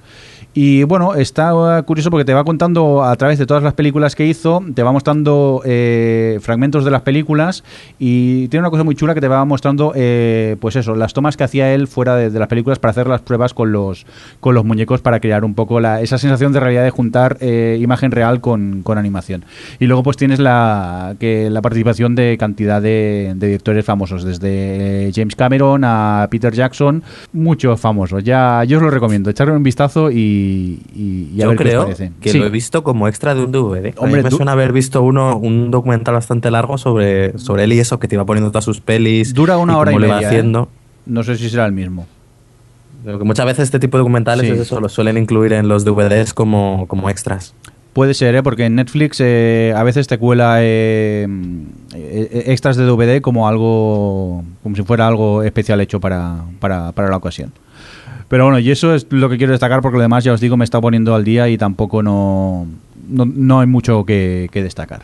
y bueno, está eh, curioso porque te va contando a través de todas las películas que hizo, te va mostrando eh, fragmentos de las películas y tiene una cosa muy chula que te va mostrando, eh, pues eso, las tomas que hacía él fuera de, de las películas para hacer las pruebas con los, con los muñecos para crear un poco la, esa sensación de realidad de juntar eh, imagen real con, con animación. Y luego pues tienes la, que, la participación de cantidad de, de directores famosos, desde eh, James Cameron a Peter Jackson, muchos famosos. Ya, yo os lo recomiendo, echarle un vistazo y, y, y a Yo ver qué os creo parece. que Sí. lo he visto como extra de un DVD. A mí Hombre, me tú- suena haber visto uno, un documental bastante largo sobre, sobre él y eso, que te iba poniendo todas sus pelis. Dura una y hora y cómo media. ¿eh? haciendo. No sé si será el mismo. Pero que muchas veces este tipo de documentales Sí. es eso, lo suelen incluir en los DVDs como, como extras. Puede ser, ¿eh? porque en Netflix eh, a veces te cuela eh, eh, extras de DVD como algo, como si fuera algo especial hecho para, para, para la ocasión. Pero bueno, y eso es lo que quiero destacar porque lo demás, ya os digo, me está poniendo al día y tampoco no, no, no hay mucho que, destacar.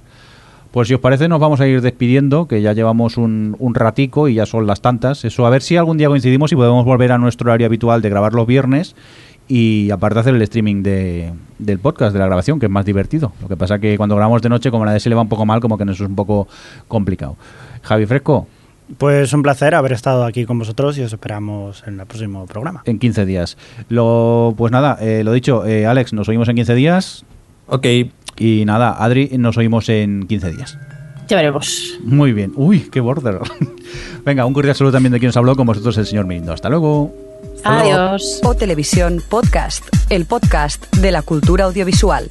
Pues si os parece nos vamos a ir despidiendo, que ya llevamos un, un ratico y ya son las tantas. Eso, a ver si algún día coincidimos y podemos volver a nuestro horario habitual de grabar los viernes y aparte hacer el streaming de, del podcast, de la grabación, que es más divertido. Lo que pasa que cuando grabamos de noche, como la de se le va un poco mal, como que nos es un poco complicado. Javi Fresco, Pues un placer haber estado aquí con vosotros y os esperamos en el próximo programa. en 15 días. Lo, pues nada, eh, lo dicho, eh, Alex, nos oímos en 15 días. Ok, Y nada, Adri, nos oímos en 15 días. Ya veremos. Muy bien. Uy, qué border. Venga, un cordial saludo también de quien nos habló con vosotros, el señor Mirindo. Hasta luego. Adiós. O Televisión Podcast, el podcast de la cultura audiovisual.